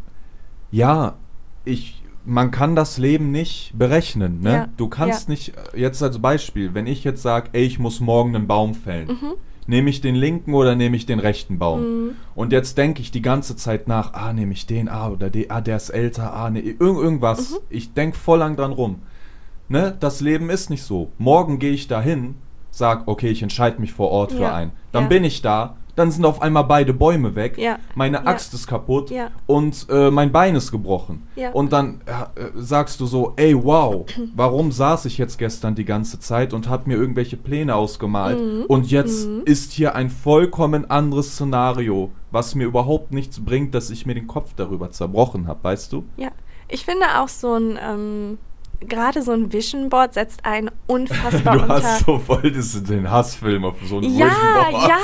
[SPEAKER 1] ja, ich man kann das Leben nicht berechnen, ne?
[SPEAKER 2] Ja,
[SPEAKER 1] Du kannst
[SPEAKER 2] ja.
[SPEAKER 1] nicht äh, jetzt als Beispiel, wenn ich jetzt sage, ey, ich muss morgen einen Baum fällen.
[SPEAKER 2] Mhm.
[SPEAKER 1] Nehme ich den linken oder nehme ich den rechten Baum?
[SPEAKER 2] Mhm.
[SPEAKER 1] Und jetzt denke ich die ganze Zeit nach, ah, nehme ich den, ah, oder den, ah, der ist älter, ah, nee, irgend, irgendwas.
[SPEAKER 2] Mhm.
[SPEAKER 1] Ich denke voll lang dran rum. Ne? Das Leben ist nicht so. Morgen gehe ich dahin, sag, okay, ich entscheide mich vor Ort für
[SPEAKER 2] Ja,
[SPEAKER 1] einen. Dann
[SPEAKER 2] ja.
[SPEAKER 1] bin ich da, dann sind auf einmal beide Bäume weg,
[SPEAKER 2] Ja,
[SPEAKER 1] meine
[SPEAKER 2] ja.
[SPEAKER 1] Axt ist kaputt
[SPEAKER 2] Ja.
[SPEAKER 1] und äh, mein Bein ist gebrochen.
[SPEAKER 2] Ja.
[SPEAKER 1] Und dann äh, sagst du so, ey, wow, warum saß ich jetzt gestern die ganze Zeit und habe mir irgendwelche Pläne ausgemalt
[SPEAKER 2] Mhm.
[SPEAKER 1] und jetzt
[SPEAKER 2] Mhm.
[SPEAKER 1] ist hier ein vollkommen anderes Szenario, was mir überhaupt nichts bringt, dass ich mir den Kopf darüber zerbrochen habe, weißt du?
[SPEAKER 2] Ja, ich finde auch so ein, ähm, gerade so ein Vision Board setzt einen unfassbar *laughs*
[SPEAKER 1] Du
[SPEAKER 2] unter.
[SPEAKER 1] hast so voll das, den Hassfilm auf so einem
[SPEAKER 2] ja,
[SPEAKER 1] Vision Board.
[SPEAKER 2] ja,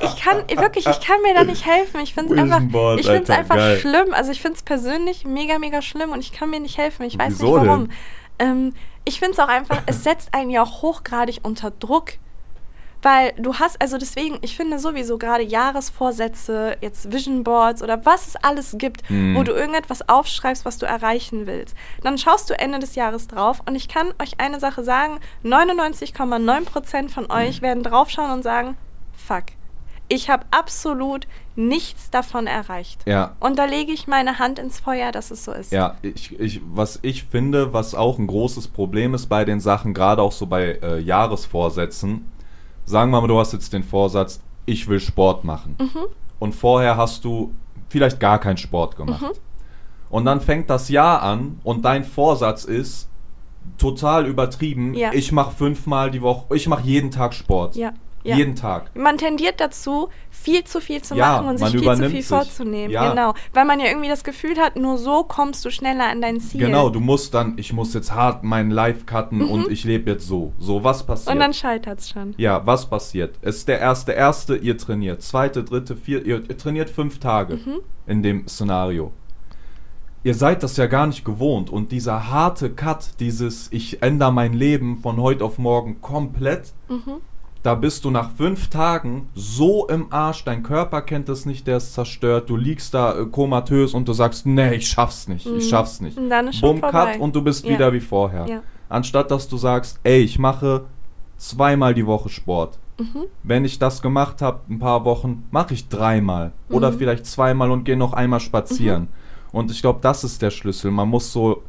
[SPEAKER 2] ich kann wirklich, ich kann mir da nicht helfen. Ich finde es einfach,
[SPEAKER 1] Board,
[SPEAKER 2] ich finde es
[SPEAKER 1] Alter,
[SPEAKER 2] einfach
[SPEAKER 1] geil.
[SPEAKER 2] schlimm. Also ich finde es persönlich mega, mega schlimm und ich kann mir nicht helfen. Ich weiß
[SPEAKER 1] Wieso
[SPEAKER 2] nicht warum. Ähm, ich finde es auch einfach, es setzt einen ja auch hochgradig unter Druck. Weil du hast, also deswegen, ich finde sowieso gerade Jahresvorsätze, jetzt Vision Boards oder was es alles gibt,
[SPEAKER 1] Mhm.
[SPEAKER 2] wo du irgendetwas aufschreibst, was du erreichen willst. Dann schaust du Ende des Jahres drauf und ich kann euch eine Sache sagen, 99,9% von euch
[SPEAKER 1] Mhm.
[SPEAKER 2] werden draufschauen und sagen, fuck, ich habe absolut nichts davon erreicht.
[SPEAKER 1] Ja,
[SPEAKER 2] Und da lege ich meine Hand ins Feuer, dass es so ist.
[SPEAKER 1] Ja, ich, ich, was ich finde, was auch ein großes Problem ist bei den Sachen, gerade auch so bei äh, Jahresvorsätzen, sagen wir mal, du hast jetzt den Vorsatz, ich will Sport machen.
[SPEAKER 2] Mhm.
[SPEAKER 1] Und vorher hast du vielleicht gar keinen Sport gemacht.
[SPEAKER 2] Mhm.
[SPEAKER 1] Und dann fängt das Jahr an und dein Vorsatz ist total übertrieben,
[SPEAKER 2] Ja.
[SPEAKER 1] ich mache fünfmal die Woche, ich mache jeden Tag Sport.
[SPEAKER 2] Ja. Ja.
[SPEAKER 1] Jeden Tag.
[SPEAKER 2] Man tendiert dazu, viel zu viel zu
[SPEAKER 1] Ja,
[SPEAKER 2] machen und sich viel zu viel
[SPEAKER 1] sich.
[SPEAKER 2] vorzunehmen.
[SPEAKER 1] Ja.
[SPEAKER 2] Genau. Weil man ja irgendwie das Gefühl hat, nur so kommst du schneller an dein Ziel.
[SPEAKER 1] Genau, du musst dann, ich muss jetzt hart meinen Life cutten und ich lebe jetzt so. So, was passiert?
[SPEAKER 2] Mhm. und dann scheitert es schon.
[SPEAKER 1] Ja, was passiert? Es ist der erste, erste, ihr trainiert. Zweite, dritte, vierte, ihr, ihr trainiert fünf Tage
[SPEAKER 2] Mhm.
[SPEAKER 1] in dem Szenario. Ihr seid das ja gar nicht gewohnt und dieser harte Cut, dieses ich ändere mein Leben von heute auf morgen komplett,
[SPEAKER 2] Mhm.
[SPEAKER 1] Da bist du nach fünf Tagen so im Arsch, dein Körper kennt es nicht, der ist zerstört, du liegst da äh, komatös und du sagst, nee, ich schaff's nicht, ich schaff's nicht.
[SPEAKER 2] Und dann ist schon
[SPEAKER 1] Bumm,
[SPEAKER 2] vorbei.
[SPEAKER 1] Cut und du bist
[SPEAKER 2] Ja.
[SPEAKER 1] wieder wie vorher.
[SPEAKER 2] Ja.
[SPEAKER 1] Anstatt dass du sagst, ey, ich mache zweimal die Woche Sport.
[SPEAKER 2] Mhm.
[SPEAKER 1] Wenn ich das gemacht habe, ein paar Wochen, mache ich dreimal
[SPEAKER 2] Mhm.
[SPEAKER 1] oder vielleicht zweimal und gehe noch einmal spazieren. Und ich glaube, das ist der Schlüssel. Man muss so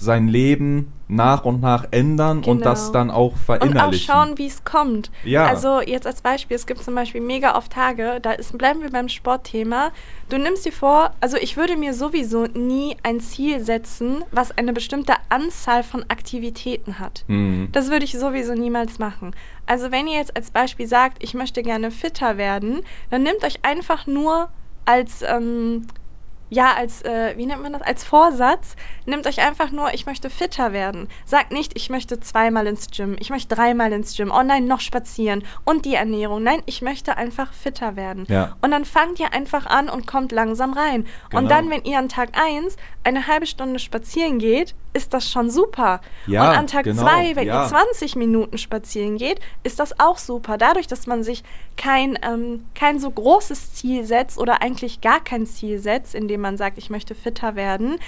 [SPEAKER 1] sein Leben nach und nach ändern und
[SPEAKER 2] Genau.
[SPEAKER 1] das dann auch
[SPEAKER 2] Und auch
[SPEAKER 1] verinnerlichen.
[SPEAKER 2] schauen, wie es kommt.
[SPEAKER 1] Ja.
[SPEAKER 2] Also jetzt als Beispiel, es gibt zum Beispiel mega oft Tage, da ist, bleiben wir beim Sportthema. Du nimmst dir vor, also ich würde mir sowieso nie ein Ziel setzen, was eine bestimmte Anzahl von Aktivitäten hat.
[SPEAKER 1] Mhm.
[SPEAKER 2] Das würde ich sowieso niemals machen. Also wenn ihr jetzt als Beispiel sagt, ich möchte gerne fitter werden, dann nehmt euch einfach nur als, ähm, ja, als, äh, wie nennt man das, als Vorsatz, nehmt euch einfach nur, ich möchte fitter werden. Sagt nicht, ich möchte zweimal ins Gym, ich möchte dreimal ins Gym, oh nein, noch spazieren und die Ernährung. Nein, ich möchte einfach fitter werden.
[SPEAKER 1] Ja.
[SPEAKER 2] Und dann fangt ihr einfach an und kommt langsam rein.
[SPEAKER 1] Genau.
[SPEAKER 2] Und dann, wenn ihr an Tag 1 eine halbe Stunde spazieren geht, ist das schon super.
[SPEAKER 1] Ja,
[SPEAKER 2] und an Tag
[SPEAKER 1] genau,
[SPEAKER 2] 2, wenn
[SPEAKER 1] ja.
[SPEAKER 2] ihr 20 Minuten spazieren geht, ist das auch super. Dadurch, dass man sich kein, ähm, kein so großes Ziel setzt oder eigentlich gar kein Ziel setzt, indem man sagt, ich möchte fitter werden,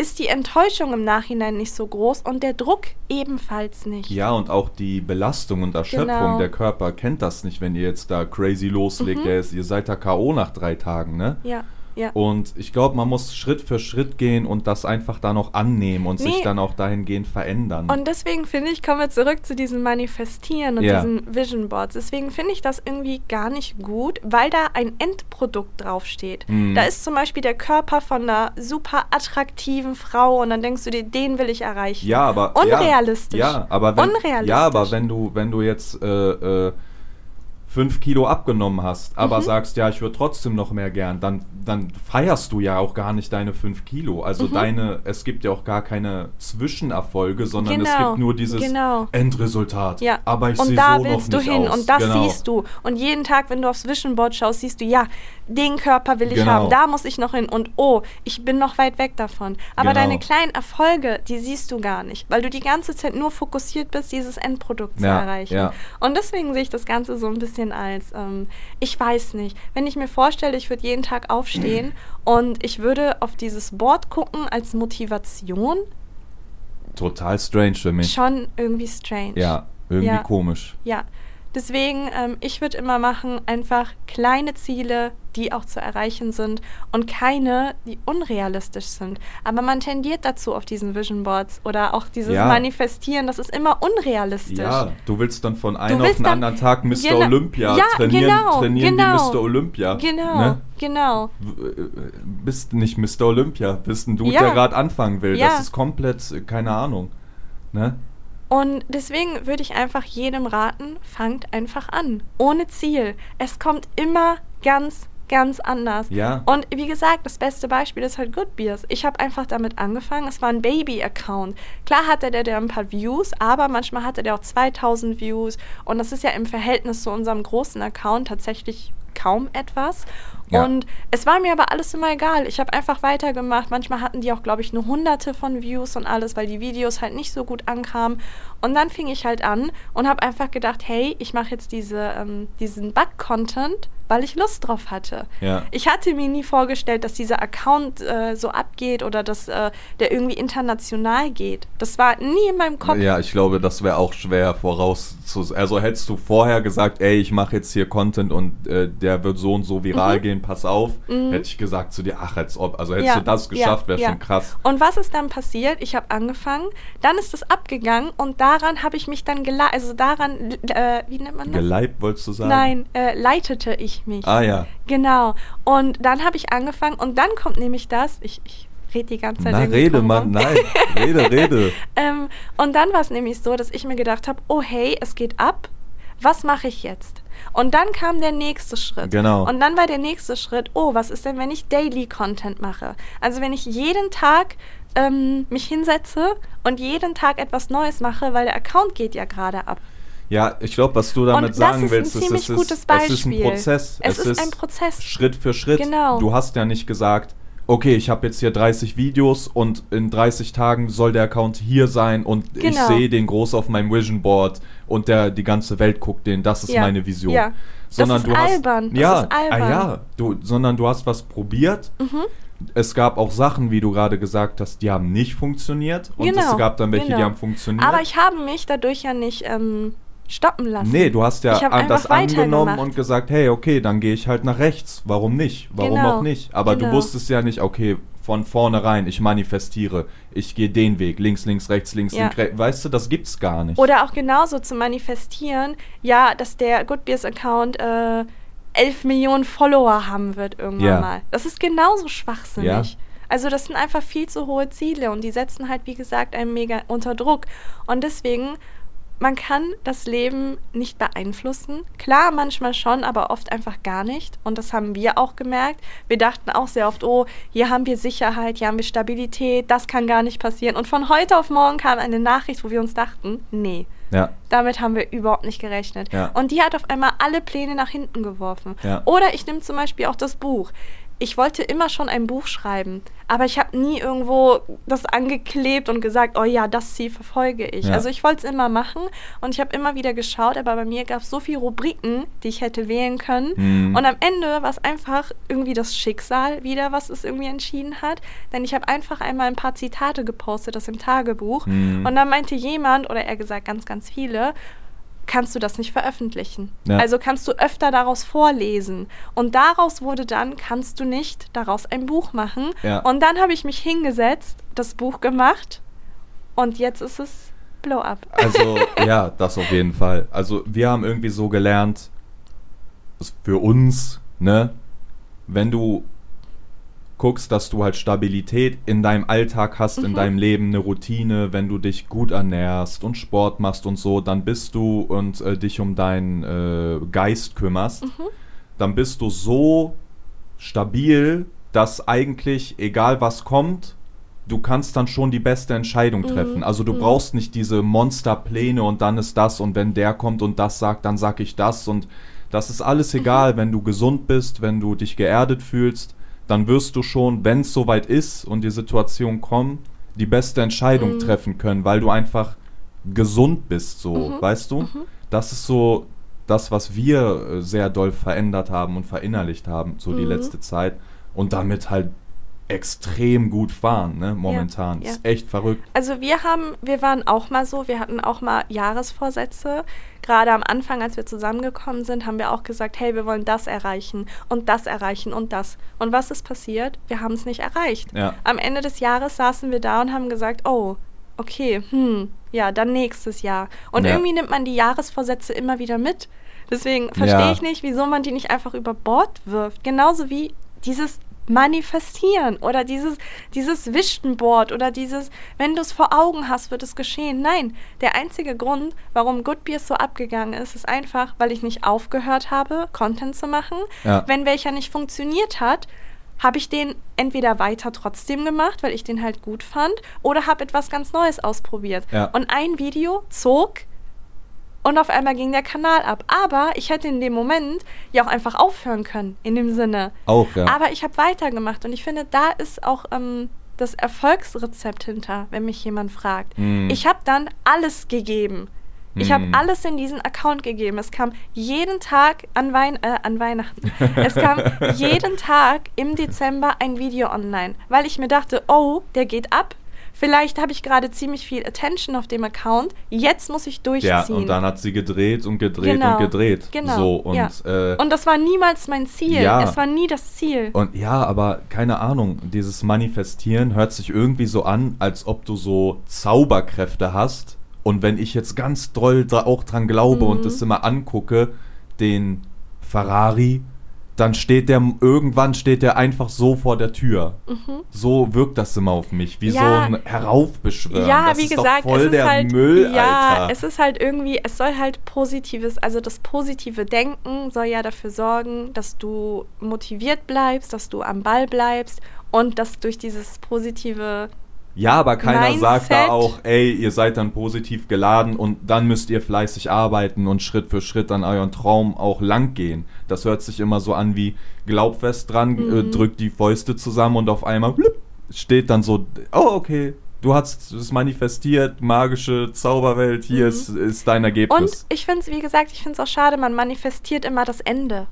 [SPEAKER 2] ist die Enttäuschung im Nachhinein nicht so groß und der Druck ebenfalls nicht.
[SPEAKER 1] Ja, und auch die Belastung und Erschöpfung,
[SPEAKER 2] Genau.
[SPEAKER 1] der Körper kennt das nicht, wenn ihr jetzt da crazy loslegt. Der ist, ihr seid da K.O. nach drei Tagen, ne?
[SPEAKER 2] Ja, ja.
[SPEAKER 1] Und ich glaube, man muss Schritt für Schritt gehen und das einfach da noch annehmen und sich
[SPEAKER 2] Nee.
[SPEAKER 1] dann auch dahingehend verändern.
[SPEAKER 2] Und deswegen finde ich, kommen wir zurück zu diesem Manifestieren und
[SPEAKER 1] Ja.
[SPEAKER 2] diesen Vision Boards. Deswegen finde ich das irgendwie gar nicht gut, weil da ein Endprodukt draufsteht.
[SPEAKER 1] Mhm.
[SPEAKER 2] Da ist zum Beispiel der Körper von einer super attraktiven Frau und dann denkst du dir, den will ich erreichen.
[SPEAKER 1] Ja, aber
[SPEAKER 2] Unrealistisch.
[SPEAKER 1] Ja, ja aber wenn,
[SPEAKER 2] Unrealistisch.
[SPEAKER 1] Ja, aber wenn du, wenn du jetzt äh, äh, fünf Kilo abgenommen hast, aber
[SPEAKER 2] Mhm.
[SPEAKER 1] sagst, ja, ich würde trotzdem noch mehr gern, dann, dann feierst du ja auch gar nicht deine fünf Kilo. Also
[SPEAKER 2] Mhm.
[SPEAKER 1] deine, es gibt ja auch gar keine Zwischenerfolge, sondern es
[SPEAKER 2] Genau,
[SPEAKER 1] gibt nur dieses
[SPEAKER 2] genau.
[SPEAKER 1] Endresultat.
[SPEAKER 2] Ja,
[SPEAKER 1] Aber ich
[SPEAKER 2] und da
[SPEAKER 1] so
[SPEAKER 2] willst du hin
[SPEAKER 1] aus.
[SPEAKER 2] und das
[SPEAKER 1] genau.
[SPEAKER 2] siehst du. Und jeden Tag, wenn du aufs Vision Board schaust, siehst du, ja, den Körper will ich
[SPEAKER 1] Genau.
[SPEAKER 2] haben, da muss ich noch hin und oh, ich bin noch weit weg davon. Aber
[SPEAKER 1] Genau.
[SPEAKER 2] deine kleinen Erfolge, die siehst du gar nicht, weil du die ganze Zeit nur fokussiert bist, dieses Endprodukt zu
[SPEAKER 1] Ja,
[SPEAKER 2] erreichen.
[SPEAKER 1] ja.
[SPEAKER 2] Und deswegen sehe ich das Ganze so ein bisschen als, ähm, ich weiß nicht, wenn ich mir vorstelle, ich würde jeden Tag aufstehen *clears throat* und ich würde auf dieses Board gucken als Motivation,
[SPEAKER 1] Total strange für mich.
[SPEAKER 2] schon irgendwie strange.
[SPEAKER 1] Ja, irgendwie
[SPEAKER 2] Ja.
[SPEAKER 1] komisch.
[SPEAKER 2] Ja, deswegen, ähm, ich würde immer machen, einfach kleine Ziele, die auch zu erreichen sind und keine, die unrealistisch sind. Aber man tendiert dazu auf diesen Vision Boards oder auch dieses
[SPEAKER 1] Ja.
[SPEAKER 2] Manifestieren, das ist immer unrealistisch.
[SPEAKER 1] Ja, du willst dann von einem auf den anderen Tag Mr.
[SPEAKER 2] Genau.
[SPEAKER 1] Olympia
[SPEAKER 2] Ja,
[SPEAKER 1] trainieren,
[SPEAKER 2] genau,
[SPEAKER 1] trainieren
[SPEAKER 2] genau.
[SPEAKER 1] wie Mr. Olympia.
[SPEAKER 2] Genau,
[SPEAKER 1] Ne?
[SPEAKER 2] genau.
[SPEAKER 1] Äh, Bist nicht Mr. Olympia, bist ein Dude,
[SPEAKER 2] Ja.
[SPEAKER 1] der gerade anfangen will. Das ist komplett, äh, keine Ahnung. Ne?
[SPEAKER 2] Und deswegen würde ich einfach jedem raten, fangt einfach an. Ohne Ziel. Es kommt immer ganz, ganz anders.
[SPEAKER 1] Ja.
[SPEAKER 2] Und wie gesagt, das beste Beispiel ist halt Good Beers. Ich habe einfach damit angefangen. Es war ein Baby-Account. Klar hatte der, der ein paar Views, aber manchmal hatte der auch 2000 Views. Und das ist ja im Verhältnis zu unserem großen Account tatsächlich kaum etwas.
[SPEAKER 1] Ja.
[SPEAKER 2] Und es war mir aber alles immer egal. Ich habe einfach weitergemacht. Manchmal hatten die auch, glaube ich, nur hunderte von Views und alles, weil die Videos halt nicht so gut ankamen. Und dann fing ich halt an und habe einfach gedacht, hey, ich mache jetzt diese, ähm, diesen Bug-Content, weil ich Lust drauf hatte.
[SPEAKER 1] Ja.
[SPEAKER 2] Ich hatte mir nie vorgestellt, dass dieser Account äh, so abgeht oder dass äh, der irgendwie international geht. Das war nie in meinem Kopf.
[SPEAKER 1] Ja, ich glaube, das wäre auch schwer voraus zu. Also hättest du vorher gesagt, ey, ich mache jetzt hier Content und äh, der wird so und so viral
[SPEAKER 2] Mhm.
[SPEAKER 1] gehen, pass auf, hätte ich gesagt zu dir, ach, als ob. Also hättest
[SPEAKER 2] Ja,
[SPEAKER 1] du das geschafft, wäre
[SPEAKER 2] ja,
[SPEAKER 1] schon krass.
[SPEAKER 2] Und was ist dann passiert? Ich habe angefangen, dann ist es abgegangen und daran habe ich mich dann geleitet, also daran, äh, wie nennt man das?
[SPEAKER 1] Geleibt, wolltest du sagen?
[SPEAKER 2] Nein, äh, leitete ich mich.
[SPEAKER 1] Ah ja.
[SPEAKER 2] Genau. Und dann habe ich angefangen und dann kommt nämlich das, ich, ich rede die ganze Zeit
[SPEAKER 1] Na, rede, Mann, nein. *laughs* Rede, rede.
[SPEAKER 2] Ähm, und dann war es nämlich so, dass ich mir gedacht habe, oh hey, es geht ab. was mache ich jetzt? Und dann kam der nächste Schritt.
[SPEAKER 1] Genau.
[SPEAKER 2] Und dann war der nächste Schritt, oh, was ist denn, wenn ich Daily Content mache? Also wenn ich jeden Tag ähm, mich hinsetze und jeden Tag etwas Neues mache, weil der Account geht ja gerade ab.
[SPEAKER 1] Ja, ich glaube, was du damit
[SPEAKER 2] Und
[SPEAKER 1] sagen
[SPEAKER 2] das ist
[SPEAKER 1] willst, ist, es, ist, es ist ein. Prozess.
[SPEAKER 2] Es ist ein Prozess.
[SPEAKER 1] Schritt für Schritt.
[SPEAKER 2] Genau.
[SPEAKER 1] Du hast ja nicht gesagt, okay, ich habe jetzt hier 30 Videos und in 30 Tagen soll der Account hier sein und ich
[SPEAKER 2] Genau.
[SPEAKER 1] sehe den groß auf meinem Vision Board und der die ganze Welt guckt den. Das ist
[SPEAKER 2] Ja,
[SPEAKER 1] meine Vision.
[SPEAKER 2] ja.
[SPEAKER 1] Sondern
[SPEAKER 2] ist
[SPEAKER 1] du hast,
[SPEAKER 2] albern, das
[SPEAKER 1] Ja,
[SPEAKER 2] ist albern. Mhm.
[SPEAKER 1] Ah, ja, du, sondern du hast was probiert. Es gab auch Sachen, wie du gerade gesagt hast, die haben nicht funktioniert und
[SPEAKER 2] Genau,
[SPEAKER 1] es gab dann welche, die
[SPEAKER 2] genau.
[SPEAKER 1] haben funktioniert.
[SPEAKER 2] Aber ich habe mich dadurch ja nicht ähm, stoppen lassen.
[SPEAKER 1] Nee, du hast ja an- das angenommen und gesagt, hey, okay, dann gehe ich halt nach rechts. Warum nicht? Warum
[SPEAKER 2] Genau,
[SPEAKER 1] auch nicht? Aber du
[SPEAKER 2] genau.
[SPEAKER 1] wusstest ja nicht, okay, von vornherein, ich manifestiere, ich gehe den Weg, links, links, rechts, links,
[SPEAKER 2] Ja.
[SPEAKER 1] links, rechts. Weißt du, das gibt's gar nicht.
[SPEAKER 2] Oder auch genauso zu manifestieren, ja, dass der Goodbeers-Account äh, 11 Millionen Follower haben wird irgendwann
[SPEAKER 1] Ja.
[SPEAKER 2] mal. Das ist genauso schwachsinnig.
[SPEAKER 1] Ja.
[SPEAKER 2] Also das sind einfach viel zu hohe Ziele und die setzen halt, wie gesagt, einen mega unter Druck. Und deswegen, man kann das Leben nicht beeinflussen. Klar, manchmal schon, aber oft einfach gar nicht. Und das haben wir auch gemerkt. Wir dachten auch sehr oft, oh, hier haben wir Sicherheit, hier haben wir Stabilität, das kann gar nicht passieren. Und von heute auf morgen kam eine Nachricht, wo wir uns dachten, nee,
[SPEAKER 1] ja,
[SPEAKER 2] damit haben wir überhaupt nicht gerechnet.
[SPEAKER 1] Ja.
[SPEAKER 2] Und die hat auf einmal alle Pläne nach hinten geworfen.
[SPEAKER 1] Ja.
[SPEAKER 2] Oder ich nehme zum Beispiel auch das Buch. Ich wollte immer schon ein Buch schreiben, aber ich habe nie irgendwo das angeklebt und gesagt, oh ja, das Ziel verfolge ich.
[SPEAKER 1] Ja.
[SPEAKER 2] Also ich wollte es immer machen und ich habe immer wieder geschaut, aber bei mir gab es so viele Rubriken, die ich hätte wählen können.
[SPEAKER 1] Mhm.
[SPEAKER 2] Und am Ende war es einfach irgendwie das Schicksal wieder, was es irgendwie entschieden hat. Denn ich habe einfach einmal ein paar Zitate gepostet aus dem Tagebuch.
[SPEAKER 1] Mhm.
[SPEAKER 2] Und dann meinte jemand, oder eher gesagt ganz, ganz viele, kannst du das nicht veröffentlichen.
[SPEAKER 1] Ja.
[SPEAKER 2] Also kannst du öfter daraus vorlesen. Und daraus wurde dann, kannst du nicht daraus ein Buch machen.
[SPEAKER 1] Ja.
[SPEAKER 2] Und dann habe ich mich hingesetzt, das Buch gemacht und jetzt ist es Blow Up.
[SPEAKER 1] Also, *laughs* ja, das auf jeden Fall. Also, wir haben irgendwie so gelernt, für uns, ne, wenn du guckst, dass du halt Stabilität in deinem Alltag hast, in deinem Leben, eine Routine, wenn du dich gut ernährst und Sport machst und so, dann bist du und äh, dich um deinen äh, Geist kümmerst, dann bist du so stabil, dass eigentlich, egal was kommt, du kannst dann schon die beste Entscheidung treffen. Also du brauchst nicht diese Monsterpläne und dann ist das und wenn der kommt und das sagt, dann sag ich das und das ist alles egal, wenn du gesund bist, wenn du dich geerdet fühlst, dann wirst du schon, wenn es soweit ist und die Situation kommt, die beste Entscheidung treffen können, weil du einfach gesund bist, so, weißt du? Das ist so das, was wir äh, sehr doll verändert haben und verinnerlicht haben, so die letzte Zeit und damit halt extrem gut fahren, ne, momentan.
[SPEAKER 2] ja.
[SPEAKER 1] Ist echt verrückt.
[SPEAKER 2] Also wir haben, wir waren auch mal so, wir hatten auch mal Jahresvorsätze. Gerade am Anfang, als wir zusammengekommen sind, haben wir auch gesagt, hey, wir wollen das erreichen und das erreichen und das. Und was ist passiert? Wir haben es nicht erreicht.
[SPEAKER 1] Ja.
[SPEAKER 2] Am Ende des Jahres saßen wir da und haben gesagt, oh, okay, hm, ja, dann nächstes Jahr. Und
[SPEAKER 1] Ja.
[SPEAKER 2] irgendwie nimmt man die Jahresvorsätze immer wieder mit. Deswegen verstehe
[SPEAKER 1] Ja.
[SPEAKER 2] ich nicht, wieso man die nicht einfach über Bord wirft. Genauso wie dieses Manifestieren oder dieses, dieses Vision Board oder dieses, wenn du es vor Augen hast, wird es geschehen. Nein, der einzige Grund, warum Good Beers so abgegangen ist, ist einfach, weil ich nicht aufgehört habe, Content zu machen.
[SPEAKER 1] Ja.
[SPEAKER 2] Wenn welcher nicht funktioniert hat, habe ich den entweder weiter trotzdem gemacht, weil ich den halt gut fand, oder habe etwas ganz Neues ausprobiert.
[SPEAKER 1] Ja.
[SPEAKER 2] Und ein Video zog und auf einmal ging der Kanal ab. Aber ich hätte in dem Moment ja auch einfach aufhören können, in dem Sinne.
[SPEAKER 1] Auch, ja.
[SPEAKER 2] Aber ich habe weitergemacht und ich finde, da ist auch ähm, das Erfolgsrezept hinter, wenn mich jemand fragt.
[SPEAKER 1] Mm.
[SPEAKER 2] Ich habe dann alles gegeben. Ich habe
[SPEAKER 1] Mm.
[SPEAKER 2] alles in diesen Account gegeben. Es kam jeden Tag an, Wein äh, an Weihnachten. Es kam *laughs* jeden Tag im Dezember ein Video online, weil ich mir dachte, oh, der geht ab. Vielleicht habe ich gerade ziemlich viel Attention auf dem Account. Jetzt muss ich durchziehen.
[SPEAKER 1] ja, und dann hat sie gedreht und gedreht
[SPEAKER 2] Genau,
[SPEAKER 1] und gedreht.
[SPEAKER 2] genau,
[SPEAKER 1] So, und,
[SPEAKER 2] ja.
[SPEAKER 1] äh,
[SPEAKER 2] Und das war niemals mein Ziel.
[SPEAKER 1] Ja.
[SPEAKER 2] Es war nie das Ziel.
[SPEAKER 1] Und ja, aber keine Ahnung, dieses Manifestieren hört sich irgendwie so an, als ob du so Zauberkräfte hast. Und wenn ich jetzt ganz doll dra auch dran glaube
[SPEAKER 2] Mhm.
[SPEAKER 1] und das immer angucke, den Ferrari, dann steht der, irgendwann steht der einfach so vor der Tür. So wirkt das immer auf mich, wie
[SPEAKER 2] Mhm. Ja.
[SPEAKER 1] so ein Heraufbeschwören.
[SPEAKER 2] Ja,
[SPEAKER 1] das
[SPEAKER 2] wie
[SPEAKER 1] ist
[SPEAKER 2] gesagt,
[SPEAKER 1] voll
[SPEAKER 2] es ist
[SPEAKER 1] der
[SPEAKER 2] halt
[SPEAKER 1] Müll,
[SPEAKER 2] ja,
[SPEAKER 1] Alter.
[SPEAKER 2] es ist halt irgendwie, es soll halt positives, also das positive Denken soll ja dafür sorgen, dass du motiviert bleibst, dass du am Ball bleibst und dass durch dieses positive
[SPEAKER 1] Ja, aber keiner sagt da
[SPEAKER 2] Mindset.
[SPEAKER 1] auch, ey, ihr seid dann positiv geladen und dann müsst ihr fleißig arbeiten und Schritt für Schritt an euren Traum auch lang gehen. Das hört sich immer so an wie glaub fest dran,
[SPEAKER 2] Mhm.
[SPEAKER 1] äh, drückt die Fäuste zusammen und auf einmal blip, steht dann so, oh, okay, du hast es manifestiert, magische Zauberwelt, hier ist, ist dein
[SPEAKER 2] Mhm. und
[SPEAKER 1] Ergebnis.
[SPEAKER 2] ich finde es, wie gesagt, ich finde es auch schade, man manifestiert immer das Ende.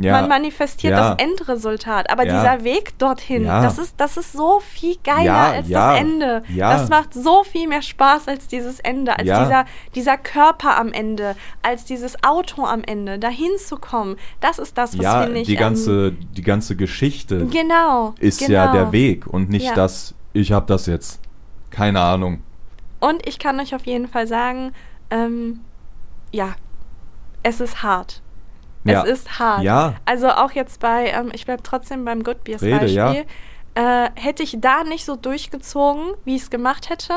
[SPEAKER 1] Ja,
[SPEAKER 2] Man manifestiert
[SPEAKER 1] ja.
[SPEAKER 2] das Endresultat, aber dieser Weg dorthin, das, ist, das ist so viel geiler als das Ende. Das macht so viel mehr Spaß als dieses Ende, als dieser, dieser Körper am Ende, als dieses Auto am Ende, dahin zu kommen. Das ist das, was
[SPEAKER 1] ja,
[SPEAKER 2] finde ich.
[SPEAKER 1] die
[SPEAKER 2] ähm,
[SPEAKER 1] ganze, die ganze Geschichte
[SPEAKER 2] genau.
[SPEAKER 1] ist
[SPEAKER 2] genau.
[SPEAKER 1] ja der Weg und nicht das, ich habe das jetzt. Keine Ahnung.
[SPEAKER 2] Und ich kann euch auf jeden Fall sagen, ähm, ja, es ist hart.
[SPEAKER 1] Ja.
[SPEAKER 2] Es ist hart.
[SPEAKER 1] Ja.
[SPEAKER 2] Also auch jetzt bei, ähm, ich bleibe trotzdem beim Good Beers
[SPEAKER 1] Rede,
[SPEAKER 2] Beispiel.
[SPEAKER 1] ja.
[SPEAKER 2] Äh, hätte ich da nicht so durchgezogen, wie ich es gemacht hätte,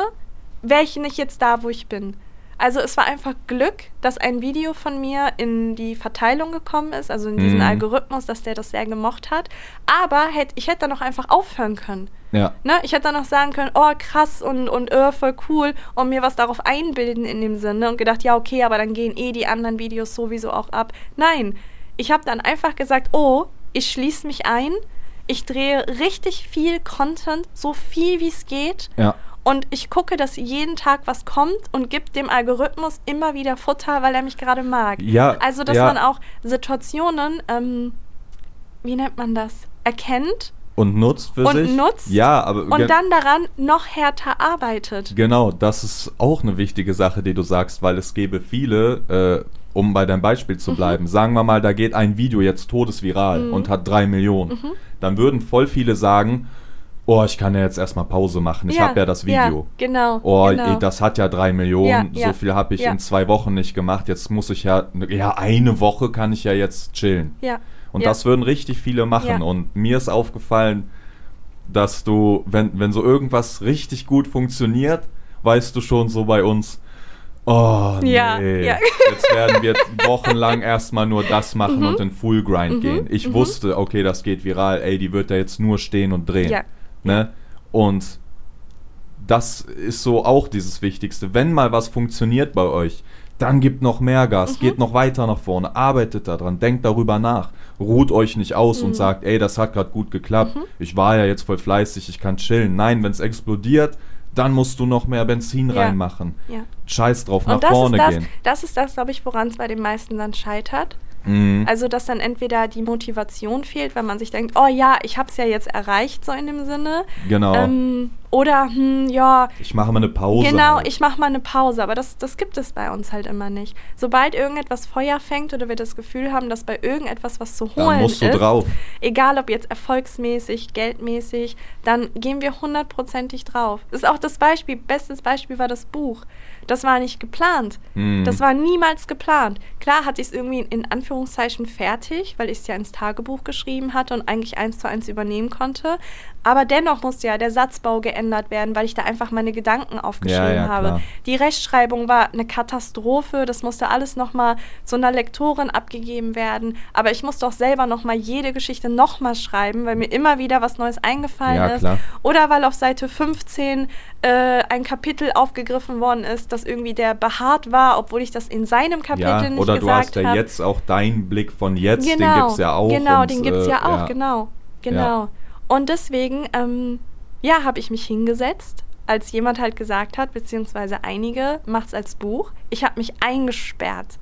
[SPEAKER 2] wäre ich nicht jetzt da, wo ich bin. Also es war einfach Glück, dass ein Video von mir in die Verteilung gekommen ist, also in diesen
[SPEAKER 1] Mhm.
[SPEAKER 2] Algorithmus, dass der das sehr gemocht hat. Aber hätt, ich hätte dann auch einfach aufhören können.
[SPEAKER 1] Ja.
[SPEAKER 2] Ne? Ich hätte dann noch sagen können, oh krass und, und äh, voll cool und mir was darauf einbilden in dem Sinne und gedacht, ja okay, aber dann gehen eh die anderen Videos sowieso auch ab. Nein, ich habe dann einfach gesagt, oh, ich schließe mich ein, ich drehe richtig viel Content, so viel wie es geht
[SPEAKER 1] Ja.
[SPEAKER 2] Und ich gucke, dass jeden Tag was kommt und gebe dem Algorithmus immer wieder Futter, weil er mich gerade mag.
[SPEAKER 1] Ja,
[SPEAKER 2] Also, dass
[SPEAKER 1] ja.
[SPEAKER 2] man auch Situationen, ähm, wie nennt man das, erkennt
[SPEAKER 1] Und nutzt für
[SPEAKER 2] Und
[SPEAKER 1] sich.
[SPEAKER 2] nutzt
[SPEAKER 1] Ja, aber
[SPEAKER 2] und dann daran noch härter arbeitet.
[SPEAKER 1] genau, das ist auch eine wichtige Sache, die du sagst, weil es gäbe viele, äh, um bei deinem Beispiel
[SPEAKER 2] Mhm.
[SPEAKER 1] zu bleiben, sagen wir mal, da geht ein Video jetzt todesviral und hat drei Millionen.
[SPEAKER 2] Mhm.
[SPEAKER 1] Dann würden voll viele sagen, oh, ich kann ja jetzt erstmal Pause machen, ich habe ja das Video.
[SPEAKER 2] Ja, genau.
[SPEAKER 1] Oh,
[SPEAKER 2] genau.
[SPEAKER 1] ey, das hat ja drei Millionen,
[SPEAKER 2] Ja,
[SPEAKER 1] so
[SPEAKER 2] ja,
[SPEAKER 1] viel habe ich
[SPEAKER 2] ja.
[SPEAKER 1] in zwei Wochen nicht gemacht. Jetzt muss ich ja, ja, eine Woche kann ich ja jetzt chillen.
[SPEAKER 2] ja.
[SPEAKER 1] Und
[SPEAKER 2] ja.
[SPEAKER 1] das würden richtig viele machen.
[SPEAKER 2] Ja.
[SPEAKER 1] Und mir ist aufgefallen, dass du, wenn, wenn so irgendwas richtig gut funktioniert, weißt du schon so bei uns, oh nee,
[SPEAKER 2] Ja, ja.
[SPEAKER 1] jetzt werden wir wochenlang erstmal nur das machen
[SPEAKER 2] Mhm.
[SPEAKER 1] und in Full Grind
[SPEAKER 2] Mhm,
[SPEAKER 1] gehen. Ich
[SPEAKER 2] mhm.
[SPEAKER 1] wusste, okay, das geht viral, ey, die wird da jetzt nur stehen und drehen.
[SPEAKER 2] Ja.
[SPEAKER 1] Ne? Und das ist so auch dieses Wichtigste. Wenn mal was funktioniert bei euch, dann gibt noch mehr Gas,
[SPEAKER 2] Mhm.
[SPEAKER 1] geht noch weiter nach vorne, arbeitet daran, denkt darüber nach, ruht euch nicht aus
[SPEAKER 2] Mhm.
[SPEAKER 1] und sagt, ey, das hat gerade gut geklappt, ich war ja jetzt voll fleißig, ich kann chillen. Nein, wenn es explodiert, dann musst du noch mehr Benzin
[SPEAKER 2] Ja.
[SPEAKER 1] reinmachen.
[SPEAKER 2] Ja.
[SPEAKER 1] Scheiß drauf, nach
[SPEAKER 2] Und das
[SPEAKER 1] vorne
[SPEAKER 2] das,
[SPEAKER 1] gehen.
[SPEAKER 2] das ist das, glaube ich, woran es bei den meisten dann scheitert.
[SPEAKER 1] Mhm.
[SPEAKER 2] Also, dass dann entweder die Motivation fehlt, wenn man sich denkt, oh ja, ich habe es ja jetzt erreicht, so in dem Sinne.
[SPEAKER 1] genau.
[SPEAKER 2] Ähm, oder, hm, ja,
[SPEAKER 1] ich mache mal eine Pause.
[SPEAKER 2] Genau,
[SPEAKER 1] halt.
[SPEAKER 2] ich mache mal eine Pause, aber das, das gibt es bei uns halt immer nicht. Sobald irgendetwas Feuer fängt oder wir das Gefühl haben, dass bei irgendetwas was zu
[SPEAKER 1] Dann
[SPEAKER 2] holen
[SPEAKER 1] musst du
[SPEAKER 2] ist,
[SPEAKER 1] drauf.
[SPEAKER 2] egal ob jetzt erfolgsmäßig, geldmäßig, dann gehen wir hundertprozentig drauf. Das ist auch das Beispiel, bestes Beispiel war das Buch. Das war nicht geplant.
[SPEAKER 1] Mhm.
[SPEAKER 2] Das war niemals geplant. Klar hatte ich es irgendwie in Anführungszeichen fertig, weil ich es ja ins Tagebuch geschrieben hatte und eigentlich eins zu eins übernehmen konnte. Aber dennoch musste ja der Satzbau geändert werden, weil ich da einfach meine Gedanken aufgeschrieben
[SPEAKER 1] ja,
[SPEAKER 2] habe.
[SPEAKER 1] klar.
[SPEAKER 2] Die Rechtschreibung war eine Katastrophe. Das musste alles nochmal zu einer Lektorin abgegeben werden. Aber ich musste auch selber nochmal jede Geschichte nochmal schreiben, weil mir immer wieder was Neues eingefallen
[SPEAKER 1] Ja,
[SPEAKER 2] ist.
[SPEAKER 1] klar.
[SPEAKER 2] Oder weil auf Seite 15 äh, ein Kapitel aufgegriffen worden ist, das irgendwie der behaart war, obwohl ich das in seinem Kapitel
[SPEAKER 1] ja,
[SPEAKER 2] nicht
[SPEAKER 1] oder du hast ja
[SPEAKER 2] habe.
[SPEAKER 1] jetzt auch deinen Blick von jetzt, den
[SPEAKER 2] Genau,
[SPEAKER 1] gibt's ja auch.
[SPEAKER 2] Genau, den gibt es
[SPEAKER 1] äh,
[SPEAKER 2] ja auch, genau. Genau.
[SPEAKER 1] Ja.
[SPEAKER 2] Und deswegen, ähm, ja, habe ich mich hingesetzt, als jemand halt gesagt hat, beziehungsweise einige, macht's als Buch. Ich habe mich eingesperrt.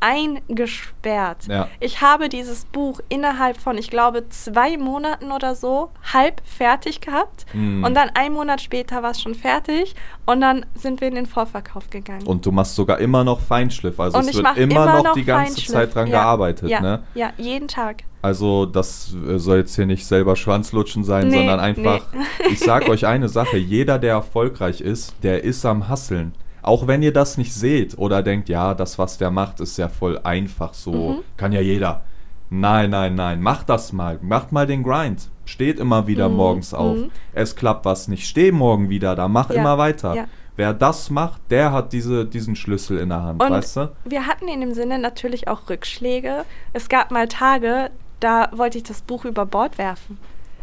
[SPEAKER 2] Eingesperrt.
[SPEAKER 1] Ja.
[SPEAKER 2] Ich habe dieses Buch innerhalb von, ich glaube, zwei Monaten oder so halb fertig gehabt.
[SPEAKER 1] Mhm.
[SPEAKER 2] Und dann einen Monat später war es schon fertig. Und dann sind wir in den Vorverkauf gegangen.
[SPEAKER 1] Und du machst sogar immer noch Feinschliff. Also
[SPEAKER 2] Und
[SPEAKER 1] es
[SPEAKER 2] ich
[SPEAKER 1] wird
[SPEAKER 2] mach
[SPEAKER 1] immer, noch die ganze. Zeit dran
[SPEAKER 2] Ja,
[SPEAKER 1] gearbeitet,
[SPEAKER 2] ja,
[SPEAKER 1] ne?
[SPEAKER 2] Ja, jeden Tag.
[SPEAKER 1] Also das äh, soll jetzt hier nicht selber Schwanzlutschen sein,
[SPEAKER 2] Nee,
[SPEAKER 1] sondern einfach,
[SPEAKER 2] nee.
[SPEAKER 1] ich sag *laughs* euch eine Sache, jeder, der erfolgreich ist, der ist am Hasseln. Auch wenn ihr das nicht seht oder denkt, ja, das, was der macht, ist ja voll einfach so,
[SPEAKER 2] Mhm.
[SPEAKER 1] kann ja jeder. Nein, nein, nein, mach das mal. Macht mal den Grind. Steht immer wieder
[SPEAKER 2] Mhm,
[SPEAKER 1] morgens auf.
[SPEAKER 2] mhm.
[SPEAKER 1] Es klappt was nicht. Steh morgen wieder da. Mach
[SPEAKER 2] Ja,
[SPEAKER 1] immer weiter.
[SPEAKER 2] ja.
[SPEAKER 1] Wer das macht, der hat diese, diesen Schlüssel in der Hand,
[SPEAKER 2] Und
[SPEAKER 1] weißt du?
[SPEAKER 2] wir hatten in dem Sinne natürlich auch Rückschläge. Es gab mal Tage, da wollte ich das Buch über Bord werfen.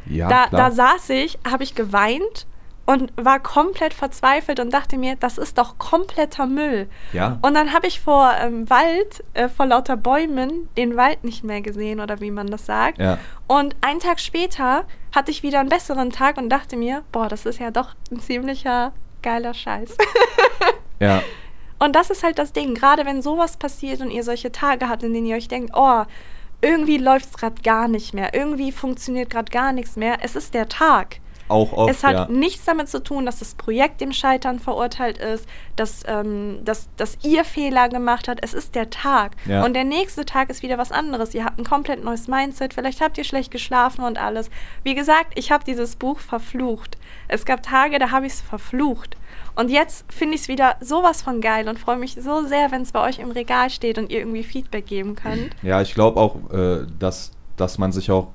[SPEAKER 1] Ja,
[SPEAKER 2] da, da saß ich, habe ich geweint und war komplett verzweifelt und dachte mir, das ist doch kompletter Müll.
[SPEAKER 1] ja.
[SPEAKER 2] Und dann habe ich vor ähm, Wald, äh, vor lauter Bäumen, den Wald nicht mehr gesehen oder wie man das sagt.
[SPEAKER 1] Ja.
[SPEAKER 2] Und einen Tag später hatte ich wieder einen besseren Tag und dachte mir, boah, das ist ja doch ein ziemlicher geiler Scheiß. *laughs*
[SPEAKER 1] ja.
[SPEAKER 2] Und das ist halt das Ding, gerade wenn sowas passiert und ihr solche Tage habt, in denen ihr euch denkt, oh, irgendwie läuft es gerade gar nicht mehr, irgendwie funktioniert gerade gar nichts mehr. Es ist der Tag.
[SPEAKER 1] Auch oft,
[SPEAKER 2] es hat
[SPEAKER 1] ja.
[SPEAKER 2] nichts damit zu tun, dass das Projekt dem Scheitern verurteilt ist, dass, ähm, dass, dass ihr Fehler gemacht habt. Es ist der Tag.
[SPEAKER 1] Ja.
[SPEAKER 2] Und der nächste Tag ist wieder was anderes. Ihr habt ein komplett neues Mindset. Vielleicht habt ihr schlecht geschlafen und alles. Wie gesagt, ich habe dieses Buch verflucht. Es gab Tage, da habe ich es verflucht. Und jetzt finde ich es wieder sowas von geil und freue mich so sehr, wenn es bei euch im Regal steht und ihr irgendwie Feedback geben könnt.
[SPEAKER 1] Ja, ich glaube auch, äh, dass, dass man sich auch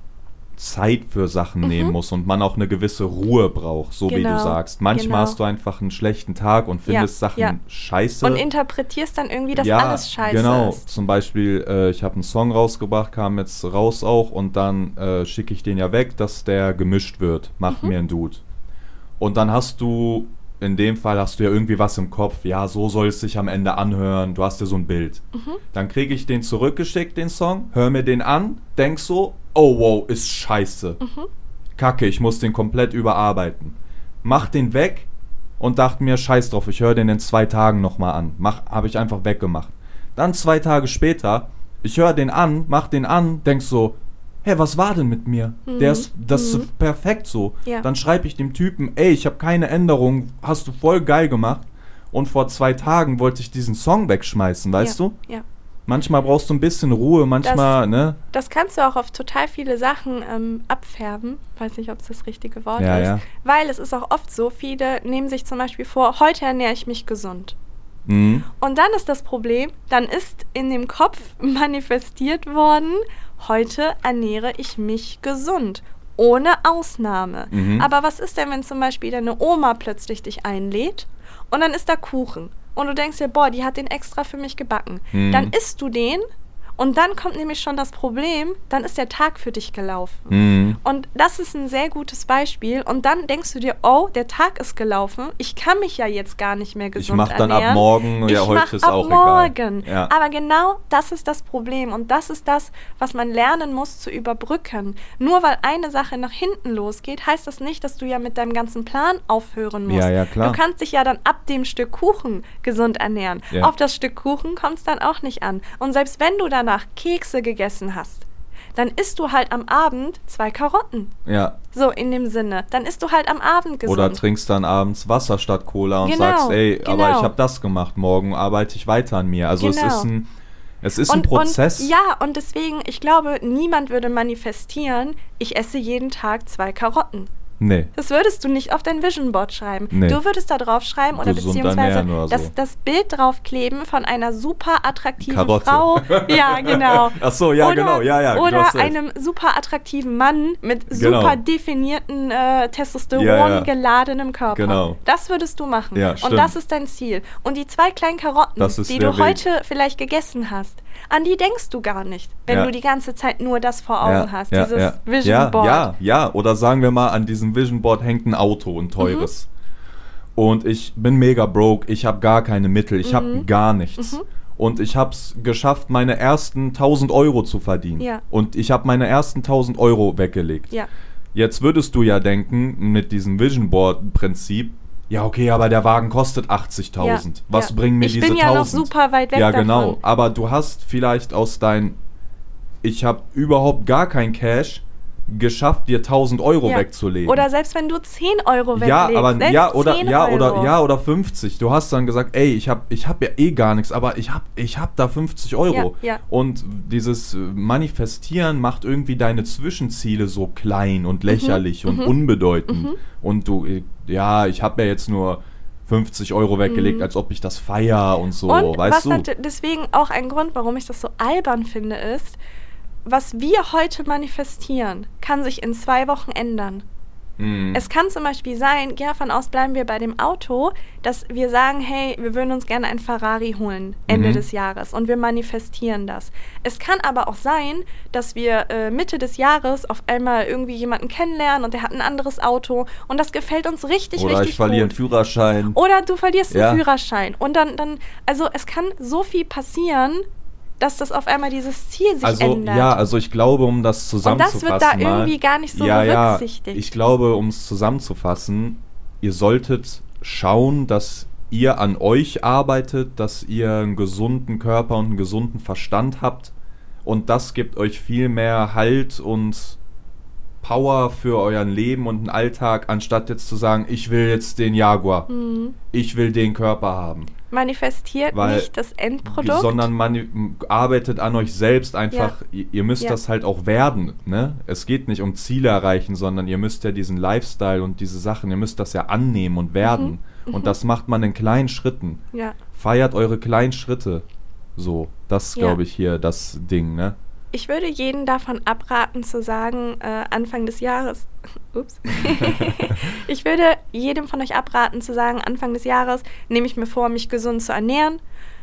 [SPEAKER 1] Zeit für Sachen nehmen muss und man auch eine gewisse Ruhe braucht, so wie du
[SPEAKER 2] Mhm. Genau,
[SPEAKER 1] sagst. Manchmal
[SPEAKER 2] genau.
[SPEAKER 1] hast du einfach einen schlechten Tag und findest Sachen
[SPEAKER 2] ja.
[SPEAKER 1] scheiße.
[SPEAKER 2] Und interpretierst dann irgendwie, dass
[SPEAKER 1] ja,
[SPEAKER 2] alles scheiße
[SPEAKER 1] genau.
[SPEAKER 2] ist.
[SPEAKER 1] Zum Beispiel, äh, ich habe einen Song rausgebracht, kam jetzt raus auch und dann äh, schicke ich den ja weg, dass der gemischt wird. Macht
[SPEAKER 2] Mhm.
[SPEAKER 1] mir ein Dude. Und dann hast du, in dem Fall hast du ja irgendwie was im Kopf. Ja, so soll es sich am Ende anhören. Du hast ja so ein Bild.
[SPEAKER 2] Mhm.
[SPEAKER 1] Dann kriege ich den zurückgeschickt, den Song, hör mir den an, denk so, oh wow, ist scheiße.
[SPEAKER 2] Mhm.
[SPEAKER 1] Kacke, ich muss den komplett überarbeiten. Mach den weg und dachte mir, scheiß drauf, ich höre den in zwei Tagen nochmal an. Mach, habe ich einfach weggemacht. Dann zwei Tage später, ich höre den an, mach den an, denk so, hä, was war denn mit mir? Der ist, das ist perfekt so.
[SPEAKER 2] Mhm. Ja.
[SPEAKER 1] Dann schreibe ich dem Typen, ey, ich habe keine Änderung, hast du voll geil gemacht. Und vor zwei Tagen wollte ich diesen Song wegschmeißen, weißt
[SPEAKER 2] ja,
[SPEAKER 1] du?
[SPEAKER 2] Ja.
[SPEAKER 1] Manchmal brauchst du ein bisschen Ruhe, manchmal, ne?
[SPEAKER 2] Das kannst du auch auf total viele Sachen ähm, abfärben. Weiß nicht, ob es das richtige Wort
[SPEAKER 1] Ja,
[SPEAKER 2] ist.
[SPEAKER 1] ja.
[SPEAKER 2] Weil es ist auch oft so, viele nehmen sich zum Beispiel vor, heute ernähre ich mich gesund.
[SPEAKER 1] Mhm.
[SPEAKER 2] Und dann ist das Problem, dann ist in dem Kopf *laughs* manifestiert worden, heute ernähre ich mich gesund. Ohne Ausnahme.
[SPEAKER 1] Mhm.
[SPEAKER 2] Aber was ist denn, wenn zum Beispiel deine Oma plötzlich dich einlädt und dann ist da Kuchen und du denkst dir, boah, die hat den extra für mich gebacken.
[SPEAKER 1] Mhm.
[SPEAKER 2] Dann isst du den und dann kommt nämlich schon das Problem, dann ist der Tag für dich gelaufen.
[SPEAKER 1] Mhm.
[SPEAKER 2] Und das ist ein sehr gutes Beispiel. Und dann denkst du dir, oh, der Tag ist gelaufen. Ich kann mich ja jetzt gar nicht mehr gesund
[SPEAKER 1] mach dann ab
[SPEAKER 2] ernähren.
[SPEAKER 1] morgen, ja,
[SPEAKER 2] ich
[SPEAKER 1] heute
[SPEAKER 2] mach
[SPEAKER 1] ist
[SPEAKER 2] ab
[SPEAKER 1] auch egal.
[SPEAKER 2] morgen.
[SPEAKER 1] Ja.
[SPEAKER 2] Aber genau das ist das Problem. Und das ist das, was man lernen muss zu überbrücken. Nur weil eine Sache nach hinten losgeht, heißt das nicht, dass du ja mit deinem ganzen Plan aufhören musst.
[SPEAKER 1] Ja, ja, klar.
[SPEAKER 2] Du kannst dich ja dann ab dem Stück Kuchen gesund ernähren.
[SPEAKER 1] Ja.
[SPEAKER 2] Auf das Stück Kuchen kommt es dann auch nicht an. Und selbst wenn du danach Kekse gegessen hast, dann isst du halt am Abend zwei Karotten.
[SPEAKER 1] Ja.
[SPEAKER 2] So in dem Sinne. Dann isst du halt am Abend gesund.
[SPEAKER 1] Oder trinkst dann abends Wasser statt Cola und
[SPEAKER 2] Genau,
[SPEAKER 1] sagst, ey, aber
[SPEAKER 2] genau.
[SPEAKER 1] ich habe das gemacht, morgen arbeite ich weiter an mir. Also es
[SPEAKER 2] Genau.
[SPEAKER 1] ist ein, es ist ein
[SPEAKER 2] und,
[SPEAKER 1] Prozess.
[SPEAKER 2] Und, ja, und deswegen, ich glaube, niemand würde manifestieren, ich esse jeden Tag zwei Karotten.
[SPEAKER 1] Nee.
[SPEAKER 2] Das würdest du nicht auf dein Vision Board schreiben.
[SPEAKER 1] Nee.
[SPEAKER 2] Du würdest da drauf schreiben oder
[SPEAKER 1] Gesund
[SPEAKER 2] beziehungsweise
[SPEAKER 1] oder so.
[SPEAKER 2] das, das Bild draufkleben von einer super attraktiven
[SPEAKER 1] Karotte.
[SPEAKER 2] Frau. *laughs* Ja, genau.
[SPEAKER 1] Ach so, ja,
[SPEAKER 2] oder,
[SPEAKER 1] genau, ja, ja, du
[SPEAKER 2] Oder einem super attraktiven Mann mit
[SPEAKER 1] Genau.
[SPEAKER 2] super definierten äh, Testosteron
[SPEAKER 1] Ja, ja.
[SPEAKER 2] geladenem Körper.
[SPEAKER 1] Genau.
[SPEAKER 2] Das würdest du machen.
[SPEAKER 1] Ja,
[SPEAKER 2] Und
[SPEAKER 1] stimmt.
[SPEAKER 2] das ist dein Ziel. Und die zwei kleinen Karotten, die du
[SPEAKER 1] Weg.
[SPEAKER 2] heute vielleicht gegessen hast, an die denkst du gar nicht, wenn
[SPEAKER 1] Ja.
[SPEAKER 2] du die ganze Zeit nur das vor Augen hast,
[SPEAKER 1] ja,
[SPEAKER 2] dieses
[SPEAKER 1] ja.
[SPEAKER 2] Vision
[SPEAKER 1] ja,
[SPEAKER 2] Board.
[SPEAKER 1] Ja, ja, oder sagen wir mal, an diesem Vision Board hängt ein Auto, ein teures.
[SPEAKER 2] Mhm.
[SPEAKER 1] Und ich bin mega broke, ich habe gar keine Mittel, ich
[SPEAKER 2] Mhm.
[SPEAKER 1] habe gar nichts. Und ich habe es geschafft, meine ersten 1000 Euro zu verdienen.
[SPEAKER 2] Ja.
[SPEAKER 1] Und ich habe meine ersten 1000 Euro weggelegt.
[SPEAKER 2] Ja.
[SPEAKER 1] Jetzt würdest du ja denken, mit diesem Vision Board Prinzip, ja, okay, aber der Wagen kostet 80.000.
[SPEAKER 2] Ja,
[SPEAKER 1] Was
[SPEAKER 2] ja.
[SPEAKER 1] bringen mir
[SPEAKER 2] Ich
[SPEAKER 1] diese
[SPEAKER 2] bin
[SPEAKER 1] 1000?
[SPEAKER 2] ja noch super weit weg
[SPEAKER 1] Ja, genau.
[SPEAKER 2] davon.
[SPEAKER 1] Aber du hast vielleicht aus dein, ich habe überhaupt gar kein Cash, geschafft, dir 1000 Euro
[SPEAKER 2] Ja.
[SPEAKER 1] wegzulegen.
[SPEAKER 2] Oder selbst wenn du 10 Euro weglegst.
[SPEAKER 1] ja, aber ja oder
[SPEAKER 2] 10
[SPEAKER 1] ja
[SPEAKER 2] Euro.
[SPEAKER 1] oder ja oder 50. Du hast dann gesagt, ey, ich habe ich habe ja eh gar nichts, aber ich habe ich habe da 50 Euro.
[SPEAKER 2] Ja, ja.
[SPEAKER 1] Und dieses äh, Manifestieren macht irgendwie deine Zwischenziele so klein und
[SPEAKER 2] Mhm,
[SPEAKER 1] lächerlich und unbedeutend. Und du äh, ja, ich habe ja jetzt nur 50 Euro weggelegt, als ob ich das feier und so,
[SPEAKER 2] Mhm. Und
[SPEAKER 1] weißt du?
[SPEAKER 2] deswegen auch ein Grund, warum ich das so albern finde, ist, was wir heute manifestieren, kann sich in zwei Wochen ändern.
[SPEAKER 1] Mhm.
[SPEAKER 2] Es kann zum Beispiel sein, geh davon aus, bleiben wir bei dem Auto, dass wir sagen, hey, wir würden uns gerne ein Ferrari holen Ende
[SPEAKER 1] Mhm.
[SPEAKER 2] des Jahres und wir manifestieren das. Es kann aber auch sein, dass wir äh, Mitte des Jahres auf einmal irgendwie jemanden kennenlernen und der hat ein anderes Auto und das gefällt uns richtig,
[SPEAKER 1] Oder
[SPEAKER 2] richtig
[SPEAKER 1] ich verliere einen
[SPEAKER 2] gut.
[SPEAKER 1] Führerschein.
[SPEAKER 2] Oder du verlierst
[SPEAKER 1] Ja.
[SPEAKER 2] einen Führerschein und dann, dann, also es kann so viel passieren, dass das auf einmal dieses Ziel sich
[SPEAKER 1] also
[SPEAKER 2] ändert.
[SPEAKER 1] ja, also ich glaube, um das
[SPEAKER 2] Und das
[SPEAKER 1] zusammenzufassen,
[SPEAKER 2] wird da
[SPEAKER 1] mal,
[SPEAKER 2] irgendwie gar nicht so
[SPEAKER 1] ja, ja,
[SPEAKER 2] berücksichtigt.
[SPEAKER 1] ich glaube, um es zusammenzufassen, ihr solltet schauen, dass ihr an euch arbeitet, dass ihr einen gesunden Körper und einen gesunden Verstand habt und das gibt euch viel mehr Halt und Power für euren Leben und den Alltag, anstatt jetzt zu sagen, ich will jetzt den Jaguar,
[SPEAKER 2] Mhm.
[SPEAKER 1] ich will den Körper haben.
[SPEAKER 2] Manifestiert
[SPEAKER 1] Weil-
[SPEAKER 2] nicht das Endprodukt.
[SPEAKER 1] Sondern arbeitet an euch selbst einfach. Ihr, ihr müsst
[SPEAKER 2] Ja.
[SPEAKER 1] das halt auch werden. Ne? Es geht nicht um Ziele erreichen, sondern ihr müsst ja diesen Lifestyle und diese Sachen, ihr müsst das ja annehmen und werden.
[SPEAKER 2] Mhm.
[SPEAKER 1] Und das macht man in kleinen Schritten.
[SPEAKER 2] ja.
[SPEAKER 1] Feiert eure kleinen Schritte. So, das ist,
[SPEAKER 2] Ja.
[SPEAKER 1] glaube ich, hier das Ding, ne?
[SPEAKER 2] Ich würde jeden davon abraten zu sagen, äh, Anfang des Jahres, *laughs* ups, *laughs* ich würde jedem von euch abraten zu sagen, Anfang des Jahres nehme ich mir vor, mich gesund zu ernähren,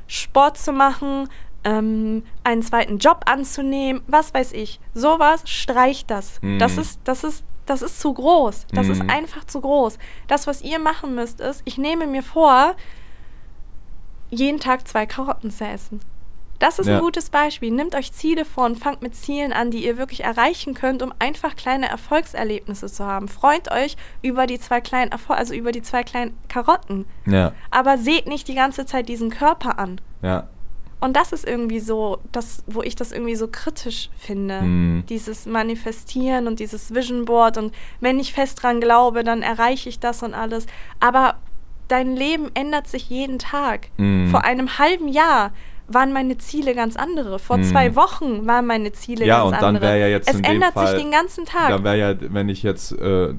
[SPEAKER 2] Sport zu machen, ähm, einen zweiten Job anzunehmen, was weiß ich. Sowas streicht das.
[SPEAKER 1] Mhm.
[SPEAKER 2] Das ist, das ist, das ist zu groß. Das ist
[SPEAKER 1] Mhm.
[SPEAKER 2] einfach zu groß. Das, was ihr machen müsst, ist, ich nehme mir vor, jeden Tag zwei Karotten zu essen. Das ist
[SPEAKER 1] Ja.
[SPEAKER 2] ein gutes Beispiel. Nehmt euch Ziele vor und fangt mit Zielen an, die ihr wirklich erreichen könnt, um einfach kleine Erfolgserlebnisse zu haben. Freut euch über die zwei kleinen Erfol also über die zwei kleinen Karotten.
[SPEAKER 1] Ja,
[SPEAKER 2] Aber seht nicht die ganze Zeit diesen Körper an.
[SPEAKER 1] ja.
[SPEAKER 2] Und das ist irgendwie so, das, wo ich das irgendwie so kritisch finde.
[SPEAKER 1] Mhm.
[SPEAKER 2] Dieses Manifestieren und dieses Vision Board und wenn ich fest dran glaube, dann erreiche ich das und alles. Aber dein Leben ändert sich jeden Tag.
[SPEAKER 1] Mhm.
[SPEAKER 2] Vor einem halben Jahr waren meine Ziele ganz andere. Vor
[SPEAKER 1] Mhm.
[SPEAKER 2] zwei Wochen waren meine Ziele
[SPEAKER 1] Ja,
[SPEAKER 2] ganz
[SPEAKER 1] und dann
[SPEAKER 2] andere.
[SPEAKER 1] wäre ja jetzt
[SPEAKER 2] es ändert
[SPEAKER 1] Fall-
[SPEAKER 2] sich den ganzen Tag.
[SPEAKER 1] Dann wäre ja, wenn ich jetzt äh,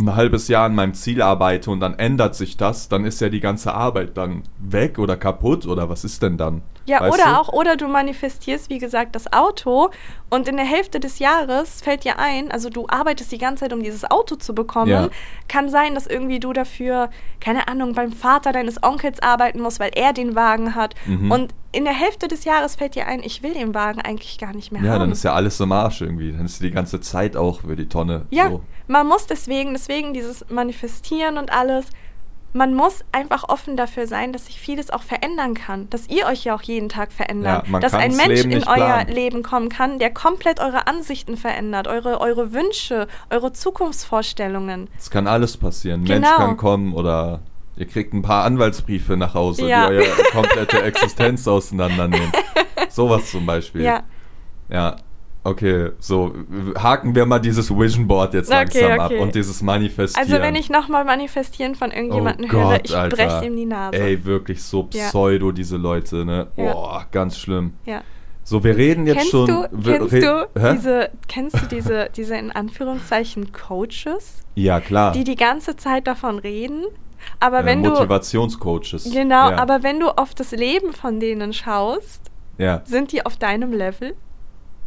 [SPEAKER 1] ein halbes Jahr an meinem Ziel arbeite und dann ändert sich das, dann ist ja die ganze Arbeit dann weg oder kaputt oder was ist denn dann?
[SPEAKER 2] Ja,
[SPEAKER 1] Weißt
[SPEAKER 2] oder
[SPEAKER 1] du?
[SPEAKER 2] auch, oder du manifestierst, wie gesagt, das Auto und in der Hälfte des Jahres fällt dir ein, also du arbeitest die ganze Zeit, um dieses Auto zu bekommen.
[SPEAKER 1] Ja.
[SPEAKER 2] Kann sein, dass irgendwie du dafür, keine Ahnung, beim Vater deines Onkels arbeiten musst, weil er den Wagen hat.
[SPEAKER 1] Mhm.
[SPEAKER 2] Und in der Hälfte des Jahres fällt dir ein, ich will den Wagen eigentlich gar nicht mehr
[SPEAKER 1] Ja,
[SPEAKER 2] haben.
[SPEAKER 1] dann ist ja alles im Arsch irgendwie. Dann ist die ganze Zeit auch für die Tonne.
[SPEAKER 2] Ja,
[SPEAKER 1] So.
[SPEAKER 2] Man muss deswegen, deswegen dieses Manifestieren und alles, man muss einfach offen dafür sein, dass sich vieles auch verändern kann. Dass ihr euch ja auch jeden Tag verändert.
[SPEAKER 1] Ja,
[SPEAKER 2] dass ein Mensch in euer
[SPEAKER 1] planen.
[SPEAKER 2] Leben kommen kann, der komplett eure Ansichten verändert, eure, eure Wünsche, eure Zukunftsvorstellungen.
[SPEAKER 1] Es kann alles passieren. Ein
[SPEAKER 2] Genau.
[SPEAKER 1] Mensch kann kommen oder ihr kriegt ein paar Anwaltsbriefe nach Hause,
[SPEAKER 2] Ja.
[SPEAKER 1] die eure komplette Existenz auseinandernehmen. *laughs* Sowas zum Beispiel.
[SPEAKER 2] Ja,
[SPEAKER 1] Ja, okay, so haken wir mal dieses Vision Board jetzt
[SPEAKER 2] Okay,
[SPEAKER 1] langsam
[SPEAKER 2] okay.
[SPEAKER 1] ab und dieses Manifestieren.
[SPEAKER 2] also wenn ich nochmal manifestieren von irgendjemandem höre,
[SPEAKER 1] Oh Gott,
[SPEAKER 2] ich breche ihm die Nase.
[SPEAKER 1] Ey, wirklich so
[SPEAKER 2] Ja.
[SPEAKER 1] pseudo, diese Leute, ne?
[SPEAKER 2] Ja.
[SPEAKER 1] Boah, ganz schlimm.
[SPEAKER 2] ja.
[SPEAKER 1] So, wir reden jetzt
[SPEAKER 2] Kennst
[SPEAKER 1] schon.
[SPEAKER 2] du, kennst du
[SPEAKER 1] Hä?
[SPEAKER 2] diese, kennst du diese, diese in Anführungszeichen Coaches,
[SPEAKER 1] Ja, klar.
[SPEAKER 2] die die ganze Zeit davon reden? Aber
[SPEAKER 1] Äh,
[SPEAKER 2] wenn du
[SPEAKER 1] Motivationscoaches.
[SPEAKER 2] Genau,
[SPEAKER 1] ja.
[SPEAKER 2] aber wenn du auf das Leben von denen schaust,
[SPEAKER 1] Ja.
[SPEAKER 2] sind die auf deinem Level?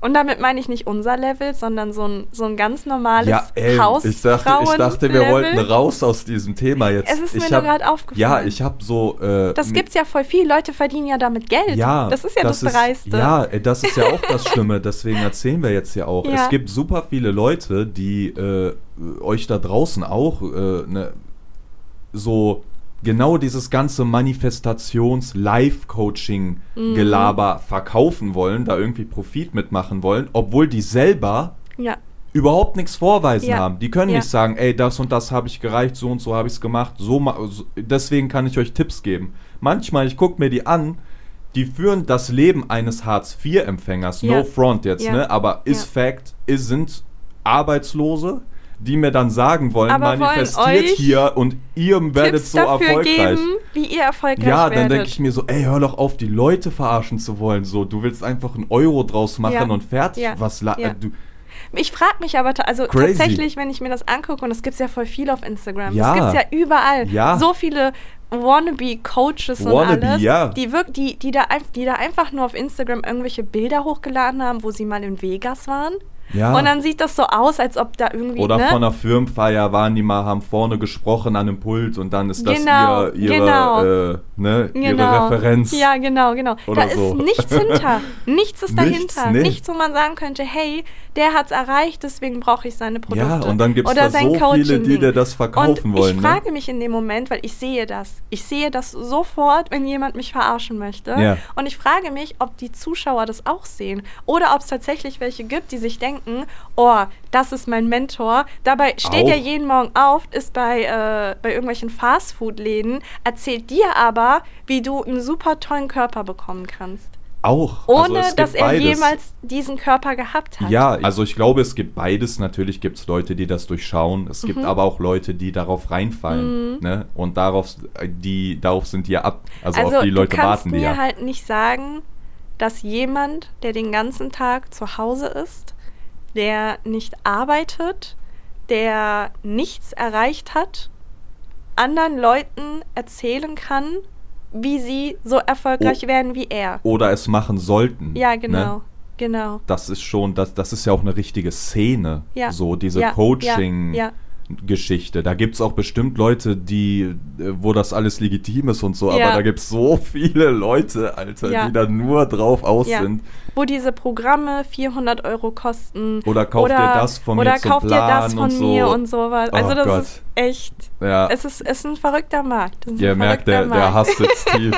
[SPEAKER 2] Und damit meine ich nicht unser Level, sondern so ein, so ein ganz normales
[SPEAKER 1] Ja, ey,
[SPEAKER 2] Haus.
[SPEAKER 1] ich dachte, ich dachte, wir wollten raus aus diesem Thema jetzt.
[SPEAKER 2] Es ist mir
[SPEAKER 1] ich
[SPEAKER 2] nur
[SPEAKER 1] hab-
[SPEAKER 2] gerade aufgefallen.
[SPEAKER 1] Ja, ich habe so. Äh,
[SPEAKER 2] Das gibt's ja voll viel. Leute verdienen ja damit Geld.
[SPEAKER 1] Ja,
[SPEAKER 2] das ist ja das, Dreiste.
[SPEAKER 1] Ja, äh, das ist ja auch das Schlimme. Deswegen erzählen wir jetzt ja auch.
[SPEAKER 2] Ja.
[SPEAKER 1] Es gibt super viele Leute, die äh, euch da draußen auch äh, ne, so genau dieses ganze Manifestations-Life-Coaching-Gelaber
[SPEAKER 2] Mhm.
[SPEAKER 1] verkaufen wollen, da irgendwie Profit mitmachen wollen, obwohl die selber
[SPEAKER 2] ja.
[SPEAKER 1] überhaupt nichts vorweisen
[SPEAKER 2] Ja.
[SPEAKER 1] haben. Die können
[SPEAKER 2] Ja.
[SPEAKER 1] nicht sagen, ey, das und das habe ich gereicht, so und so habe ich es gemacht, so, ma- so deswegen kann ich euch Tipps geben. Manchmal, ich gucke mir die an, die führen das Leben eines Hartz-IV-Empfängers, no front jetzt, ne? Aber ist. Fact, ist, sind Arbeitslose, die mir dann sagen wollen,
[SPEAKER 2] Aber wollen
[SPEAKER 1] manifestiert
[SPEAKER 2] euch
[SPEAKER 1] hier und ihr werdet
[SPEAKER 2] Tipps
[SPEAKER 1] so
[SPEAKER 2] dafür
[SPEAKER 1] erfolgreich.
[SPEAKER 2] geben, wie ihr erfolgreich
[SPEAKER 1] Ja, dann denke ich mir so, ey, hör doch auf, die Leute verarschen zu wollen. So, du willst einfach einen Euro draus machen
[SPEAKER 2] Ja.
[SPEAKER 1] und fertig.
[SPEAKER 2] Ja.
[SPEAKER 1] Was
[SPEAKER 2] Ja.
[SPEAKER 1] äh, du,
[SPEAKER 2] Ich frage mich aber, also
[SPEAKER 1] Crazy.
[SPEAKER 2] tatsächlich, wenn ich mir das angucke, und das gibt es ja voll viel auf Instagram,
[SPEAKER 1] Ja.
[SPEAKER 2] das gibt es ja überall,
[SPEAKER 1] Ja.
[SPEAKER 2] so viele Wannabe-Coaches und
[SPEAKER 1] Wannabe,
[SPEAKER 2] alles,
[SPEAKER 1] ja.
[SPEAKER 2] die, wirk die, die, da, die da einfach nur auf Instagram irgendwelche Bilder hochgeladen haben, wo sie mal in Vegas waren.
[SPEAKER 1] Ja.
[SPEAKER 2] Und dann sieht das so aus, als ob da irgendwie,
[SPEAKER 1] Oder
[SPEAKER 2] ne?
[SPEAKER 1] von einer Firmenfeier waren die mal, haben vorne gesprochen an einem Pult und dann ist das
[SPEAKER 2] Genau,
[SPEAKER 1] ihr, ihre,
[SPEAKER 2] genau.
[SPEAKER 1] äh, ne, ihre
[SPEAKER 2] Genau.
[SPEAKER 1] Referenz.
[SPEAKER 2] Ja, genau, genau.
[SPEAKER 1] Oder
[SPEAKER 2] da
[SPEAKER 1] so.
[SPEAKER 2] ist nichts hinter. *laughs* Nichts ist
[SPEAKER 1] Nichts,
[SPEAKER 2] dahinter.
[SPEAKER 1] nee.
[SPEAKER 2] Nichts, wo man sagen könnte, hey, der hat es erreicht, deswegen brauche ich seine Produkte.
[SPEAKER 1] Ja, und dann gibt's
[SPEAKER 2] Oder
[SPEAKER 1] da so viele, die dir das verkaufen
[SPEAKER 2] und
[SPEAKER 1] wollen,
[SPEAKER 2] Ich
[SPEAKER 1] ne?
[SPEAKER 2] frage mich in dem Moment, weil ich sehe das. Ich sehe das sofort, wenn jemand mich verarschen möchte.
[SPEAKER 1] Ja.
[SPEAKER 2] Und ich frage mich, ob die Zuschauer das auch sehen. Oder ob es tatsächlich welche gibt, die sich denken, oh, das ist mein Mentor. Dabei steht er jeden Morgen auf, ist bei, äh, bei irgendwelchen Fastfood-Läden, erzählt dir aber, wie du einen super tollen Körper bekommen kannst.
[SPEAKER 1] Auch.
[SPEAKER 2] Ohne,
[SPEAKER 1] also
[SPEAKER 2] dass er
[SPEAKER 1] beides.
[SPEAKER 2] jemals diesen Körper gehabt hat.
[SPEAKER 1] Ja, also ich glaube, es gibt beides. Natürlich gibt es Leute, die das durchschauen. Es
[SPEAKER 2] Mhm.
[SPEAKER 1] gibt aber auch Leute, die darauf reinfallen. Ne? Und darauf, die, darauf sind die ja ab. Also,
[SPEAKER 2] Also,
[SPEAKER 1] auf die Leute warten die
[SPEAKER 2] mir
[SPEAKER 1] ja.
[SPEAKER 2] halt nicht sagen, dass jemand, der den ganzen Tag zu Hause ist, der nicht arbeitet, der nichts erreicht hat, anderen Leuten erzählen kann, wie sie so erfolgreich
[SPEAKER 1] Oh.
[SPEAKER 2] werden wie er.
[SPEAKER 1] Oder es machen sollten.
[SPEAKER 2] Ja, genau.
[SPEAKER 1] Ne?
[SPEAKER 2] Genau.
[SPEAKER 1] Das ist schon, das, das ist ja auch eine richtige Szene.
[SPEAKER 2] Ja.
[SPEAKER 1] So diese
[SPEAKER 2] Ja,
[SPEAKER 1] Coaching.
[SPEAKER 2] ja, ja.
[SPEAKER 1] Geschichte. Da gibt es auch bestimmt Leute, die, äh, wo das alles legitim ist und so,
[SPEAKER 2] Ja.
[SPEAKER 1] aber da gibt es so viele Leute, Alter,
[SPEAKER 2] Ja.
[SPEAKER 1] die da nur drauf aus
[SPEAKER 2] Ja.
[SPEAKER 1] sind.
[SPEAKER 2] Wo diese Programme 400 Euro kosten.
[SPEAKER 1] Oder kauf dir das von mir
[SPEAKER 2] Oder
[SPEAKER 1] zum
[SPEAKER 2] kauf dir das von
[SPEAKER 1] und so.
[SPEAKER 2] mir und sowas. Also
[SPEAKER 1] Oh
[SPEAKER 2] das
[SPEAKER 1] Gott.
[SPEAKER 2] ist echt, es ist, es ist ein verrückter Markt.
[SPEAKER 1] Ihr merkt, der, der
[SPEAKER 2] Markt.
[SPEAKER 1] Hass sitzt *laughs* tief.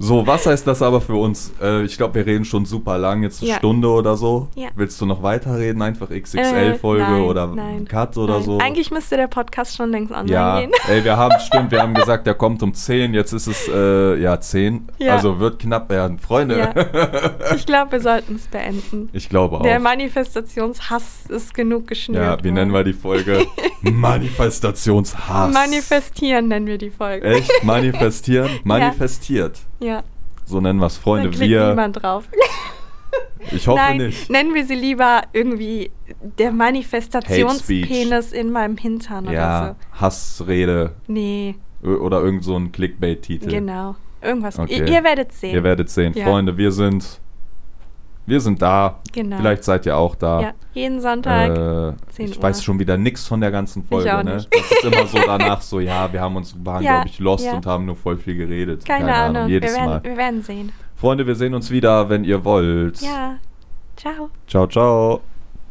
[SPEAKER 1] So, was heißt das aber für uns? Äh, ich glaube, wir reden schon super lang, jetzt eine
[SPEAKER 2] Ja.
[SPEAKER 1] Stunde oder so.
[SPEAKER 2] Ja.
[SPEAKER 1] Willst du noch weiterreden? Einfach XXL-Folge
[SPEAKER 2] Äh,
[SPEAKER 1] oder
[SPEAKER 2] nein,
[SPEAKER 1] Cut oder
[SPEAKER 2] nein.
[SPEAKER 1] so?
[SPEAKER 2] Eigentlich müsste der Podcast schon längst online
[SPEAKER 1] Ja,
[SPEAKER 2] gehen. *laughs*
[SPEAKER 1] ey, wir haben, stimmt, wir haben gesagt, der kommt um 10, jetzt ist es, äh, ja, 10.
[SPEAKER 2] Ja.
[SPEAKER 1] Also wird knapp werden. Freunde. *laughs*
[SPEAKER 2] Ich glaube, wir sollten es beenden.
[SPEAKER 1] ich glaube auch.
[SPEAKER 2] Der Manifestationshass ist genug geschnürt.
[SPEAKER 1] ja, wie nennen wir die Folge? *laughs* Manifestationshass.
[SPEAKER 2] Manifestieren nennen wir die Folge.
[SPEAKER 1] Echt? Manifestieren? Manifestiert.
[SPEAKER 2] Ja,
[SPEAKER 1] So nennen wir es, Freunde.
[SPEAKER 2] klickt
[SPEAKER 1] Wir,
[SPEAKER 2] niemand drauf. *laughs*
[SPEAKER 1] ich hoffe
[SPEAKER 2] Nein,
[SPEAKER 1] nicht.
[SPEAKER 2] nennen wir sie lieber irgendwie der Manifestationspenis in meinem Hintern oder
[SPEAKER 1] Ja, Hassrede
[SPEAKER 2] so. Nee,
[SPEAKER 1] ö- oder irgend so ein Clickbait-Titel.
[SPEAKER 2] genau. Irgendwas.
[SPEAKER 1] Okay.
[SPEAKER 2] Ihr, ihr werdet sehen.
[SPEAKER 1] Ihr werdet sehen.
[SPEAKER 2] Ja.
[SPEAKER 1] Freunde, wir sind, wir sind da.
[SPEAKER 2] Genau.
[SPEAKER 1] Vielleicht seid ihr auch da.
[SPEAKER 2] ja, jeden Sonntag.
[SPEAKER 1] Äh,
[SPEAKER 2] 10
[SPEAKER 1] ich
[SPEAKER 2] Uhr.
[SPEAKER 1] weiß schon wieder nichts von der ganzen Folge.
[SPEAKER 2] auch
[SPEAKER 1] ne?
[SPEAKER 2] nicht.
[SPEAKER 1] Das ist immer so *laughs* danach so, ja, wir haben uns, waren,
[SPEAKER 2] Ja,
[SPEAKER 1] glaube ich, lost
[SPEAKER 2] ja.
[SPEAKER 1] und haben nur voll viel geredet.
[SPEAKER 2] Keine, Ahnung. Wir
[SPEAKER 1] jedes
[SPEAKER 2] werden,
[SPEAKER 1] Mal.
[SPEAKER 2] wir werden sehen.
[SPEAKER 1] Freunde, wir sehen uns wieder, wenn ihr wollt.
[SPEAKER 2] Ja. Ciao.
[SPEAKER 1] Ciao, ciao.